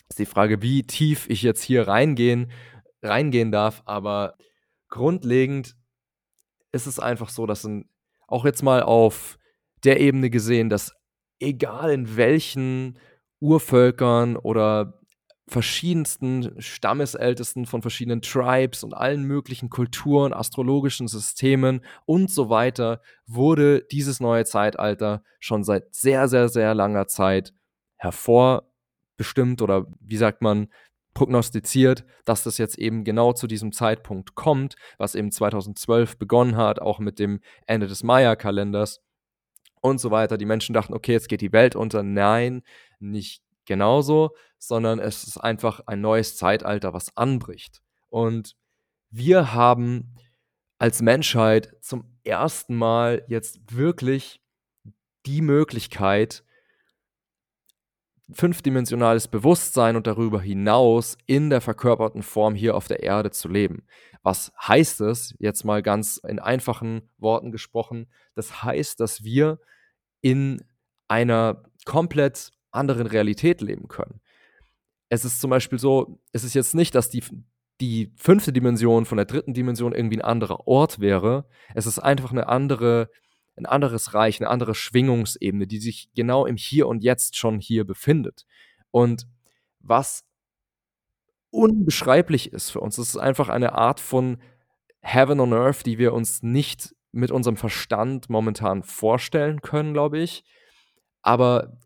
ist die Frage, wie tief ich jetzt hier reingehen, reingehen darf, aber grundlegend ist es einfach so, dass ein, auch jetzt mal auf der Ebene gesehen, dass egal in welchen Urvölkern oder verschiedensten Stammesältesten von verschiedenen Tribes und allen möglichen Kulturen, astrologischen Systemen und so weiter, wurde dieses neue Zeitalter schon seit sehr, sehr, sehr langer Zeit hervorbestimmt oder wie sagt man, prognostiziert, dass das jetzt eben genau zu diesem Zeitpunkt kommt, was eben 2012 begonnen hat, auch mit dem Ende des Maya-Kalenders und so weiter. Die Menschen dachten, okay, jetzt geht die Welt unter. Nein, nicht genauso, sondern es ist einfach ein neues Zeitalter, was anbricht. Und wir haben als Menschheit zum ersten Mal jetzt wirklich die Möglichkeit, fünfdimensionales Bewusstsein und darüber hinaus in der verkörperten Form hier auf der Erde zu leben. Was heißt es, jetzt mal ganz in einfachen Worten gesprochen? Das heißt, dass wir in einer komplett anderen Realität leben können. Es ist zum Beispiel so, es ist jetzt nicht, dass die, die fünfte Dimension von der dritten Dimension irgendwie ein anderer Ort wäre. Es ist einfach eine andere, ein anderes Reich, eine andere Schwingungsebene, die sich genau im Hier und Jetzt schon hier befindet. Und was unbeschreiblich ist für uns, das ist einfach eine Art von Heaven on Earth, die wir uns nicht mit unserem Verstand momentan vorstellen können, glaube ich. Aber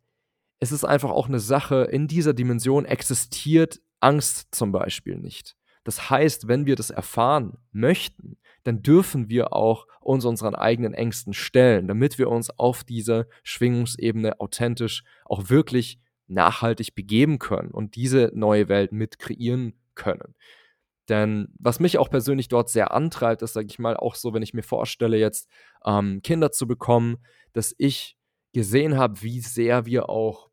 es ist einfach auch eine Sache, in dieser Dimension existiert Angst zum Beispiel nicht. Das heißt, wenn wir das erfahren möchten, dann dürfen wir auch uns unseren eigenen Ängsten stellen, damit wir uns auf dieser Schwingungsebene authentisch auch wirklich nachhaltig begeben können und diese neue Welt mit kreieren können. Denn was mich auch persönlich dort sehr antreibt, ist, sage ich mal, auch so, wenn ich mir vorstelle, jetzt ähm, Kinder zu bekommen, dass ich gesehen habe, wie sehr wir auch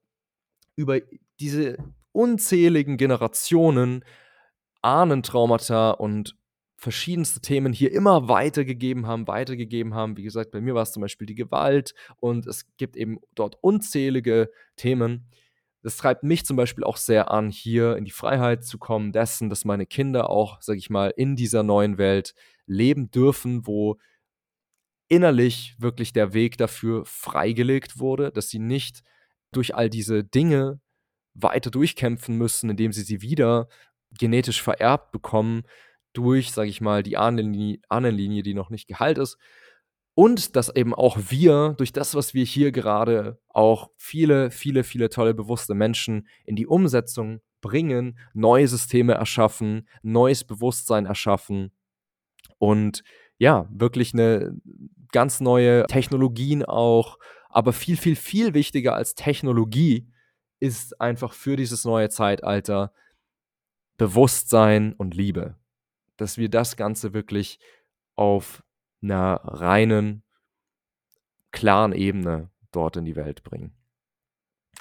über diese unzähligen Generationen Ahnentraumata und verschiedenste Themen hier immer weitergegeben haben, weitergegeben haben. Wie gesagt, bei mir war es zum Beispiel die Gewalt und es gibt eben dort unzählige Themen, das treibt mich zum Beispiel auch sehr an, hier in die Freiheit zu kommen, dessen, dass meine Kinder auch, sag ich mal, in dieser neuen Welt leben dürfen, wo innerlich wirklich der Weg dafür freigelegt wurde, dass sie nicht durch all diese Dinge weiter durchkämpfen müssen, indem sie sie wieder genetisch vererbt bekommen durch, sage ich mal, die Ahnenlinie, die noch nicht geheilt ist, und dass eben auch wir durch das, was wir hier gerade auch viele, viele, viele tolle bewusste Menschen in die Umsetzung bringen, neue Systeme erschaffen, neues Bewusstsein erschaffen und ja, wirklich eine ganz neue Technologien auch, aber viel, viel, viel wichtiger als Technologie ist einfach für dieses neue Zeitalter Bewusstsein und Liebe. Dass wir das Ganze wirklich auf einer reinen, klaren Ebene dort in die Welt bringen.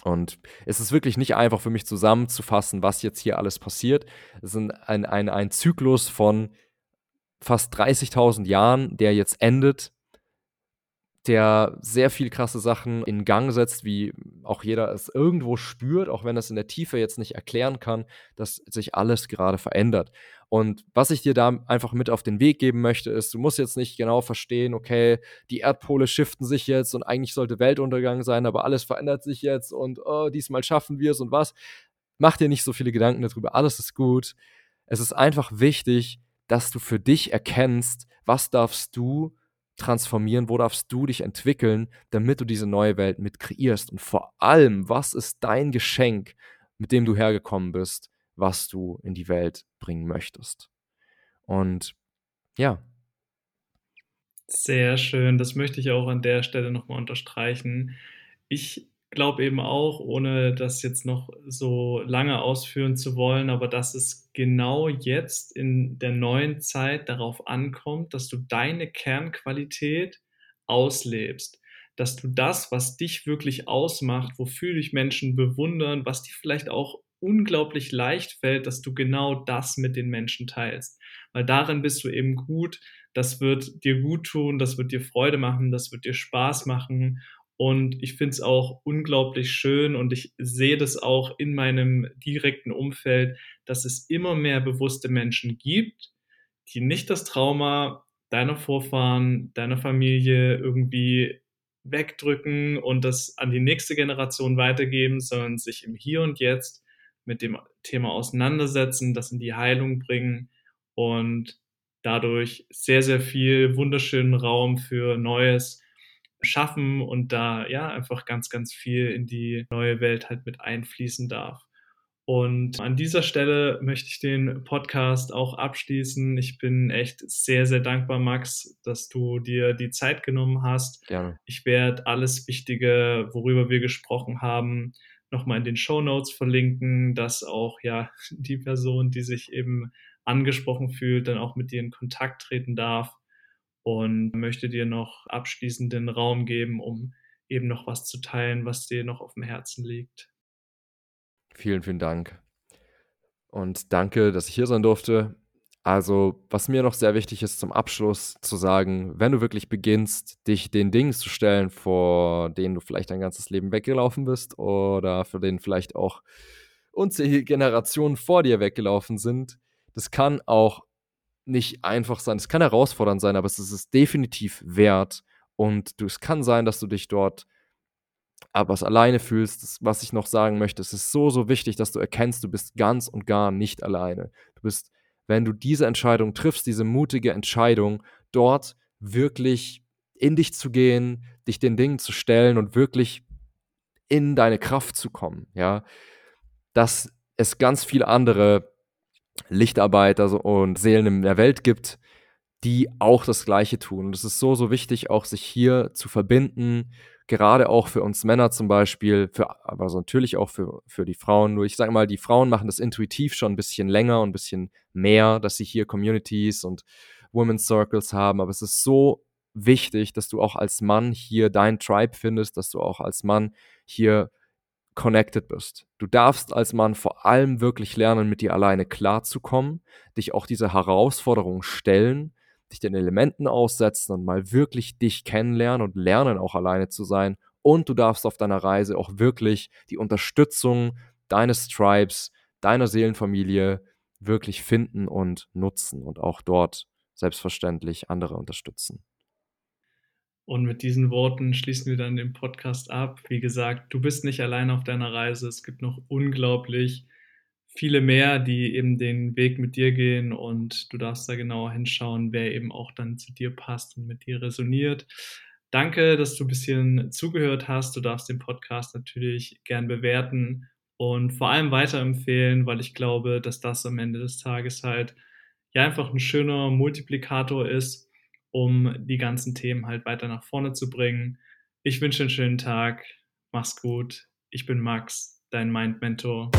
Und es ist wirklich nicht einfach für mich zusammenzufassen, was jetzt hier alles passiert. Es ist ein, ein, ein Zyklus von fast 30.000 Jahren, der jetzt endet der sehr viel krasse Sachen in Gang setzt, wie auch jeder es irgendwo spürt, auch wenn es in der Tiefe jetzt nicht erklären kann, dass sich alles gerade verändert. Und was ich dir da einfach mit auf den Weg geben möchte, ist, du musst jetzt nicht genau verstehen, okay, die Erdpole shiften sich jetzt und eigentlich sollte Weltuntergang sein, aber alles verändert sich jetzt und oh, diesmal schaffen wir es und was. Mach dir nicht so viele Gedanken darüber, alles ist gut. Es ist einfach wichtig, dass du für dich erkennst, was darfst du transformieren, wo darfst du dich entwickeln, damit du diese neue Welt mit kreierst. Und vor allem, was ist dein Geschenk, mit dem du hergekommen bist, was du in die Welt bringen möchtest. Und ja. Sehr schön. Das möchte ich auch an der Stelle nochmal unterstreichen. Ich glaube eben auch, ohne das jetzt noch so lange ausführen zu wollen, aber dass es genau jetzt in der neuen Zeit darauf ankommt, dass du deine Kernqualität auslebst, dass du das, was dich wirklich ausmacht, wofür dich Menschen bewundern, was dir vielleicht auch unglaublich leicht fällt, dass du genau das mit den Menschen teilst. Weil darin bist du eben gut, das wird dir gut tun, das wird dir Freude machen, das wird dir Spaß machen und ich finde es auch unglaublich schön und ich sehe das auch in meinem direkten Umfeld, dass es immer mehr bewusste Menschen gibt, die nicht das Trauma deiner Vorfahren, deiner Familie irgendwie wegdrücken und das an die nächste Generation weitergeben, sondern sich im Hier und Jetzt mit dem Thema auseinandersetzen, das in die Heilung bringen und dadurch sehr, sehr viel wunderschönen Raum für Neues schaffen und da ja einfach ganz, ganz viel in die neue Welt halt mit einfließen darf. Und an dieser Stelle möchte ich den Podcast auch abschließen. Ich bin echt sehr, sehr dankbar, Max, dass du dir die Zeit genommen hast. Gerne. Ich werde alles Wichtige, worüber wir gesprochen haben, nochmal in den Show Notes verlinken, dass auch ja die Person, die sich eben angesprochen fühlt, dann auch mit dir in Kontakt treten darf und möchte dir noch abschließend den Raum geben, um eben noch was zu teilen, was dir noch auf dem Herzen liegt. Vielen, vielen Dank. Und danke, dass ich hier sein durfte. Also, was mir noch sehr wichtig ist zum Abschluss zu sagen, wenn du wirklich beginnst, dich den Dingen zu stellen, vor denen du vielleicht dein ganzes Leben weggelaufen bist oder für denen vielleicht auch unzählige Generationen vor dir weggelaufen sind, das kann auch nicht einfach sein. Es kann herausfordernd sein, aber es ist es definitiv wert. Und du, es kann sein, dass du dich dort aber was alleine fühlst. Das, was ich noch sagen möchte, es ist so, so wichtig, dass du erkennst, du bist ganz und gar nicht alleine. Du bist, wenn du diese Entscheidung triffst, diese mutige Entscheidung, dort wirklich in dich zu gehen, dich den Dingen zu stellen und wirklich in deine Kraft zu kommen, ja, dass es ganz viele andere Lichtarbeiter und Seelen in der Welt gibt, die auch das Gleiche tun. Und es ist so, so wichtig, auch sich hier zu verbinden, gerade auch für uns Männer zum Beispiel, für, aber so natürlich auch für, für die Frauen. Nur ich sage mal, die Frauen machen das intuitiv schon ein bisschen länger und ein bisschen mehr, dass sie hier Communities und Women's Circles haben. Aber es ist so wichtig, dass du auch als Mann hier dein Tribe findest, dass du auch als Mann hier connected bist. Du darfst als Mann vor allem wirklich lernen, mit dir alleine klarzukommen, dich auch diese Herausforderungen stellen, dich den Elementen aussetzen und mal wirklich dich kennenlernen und lernen, auch alleine zu sein. Und du darfst auf deiner Reise auch wirklich die Unterstützung deines Tribes, deiner Seelenfamilie wirklich finden und nutzen und auch dort selbstverständlich andere unterstützen. Und mit diesen Worten schließen wir dann den Podcast ab. Wie gesagt, du bist nicht allein auf deiner Reise. Es gibt noch unglaublich viele mehr, die eben den Weg mit dir gehen und du darfst da genauer hinschauen, wer eben auch dann zu dir passt und mit dir resoniert. Danke, dass du ein bisschen zugehört hast. Du darfst den Podcast natürlich gern bewerten und vor allem weiterempfehlen, weil ich glaube, dass das am Ende des Tages halt ja einfach ein schöner Multiplikator ist um die ganzen Themen halt weiter nach vorne zu bringen. Ich wünsche einen schönen Tag. Mach's gut. Ich bin Max, dein Mind Mentor.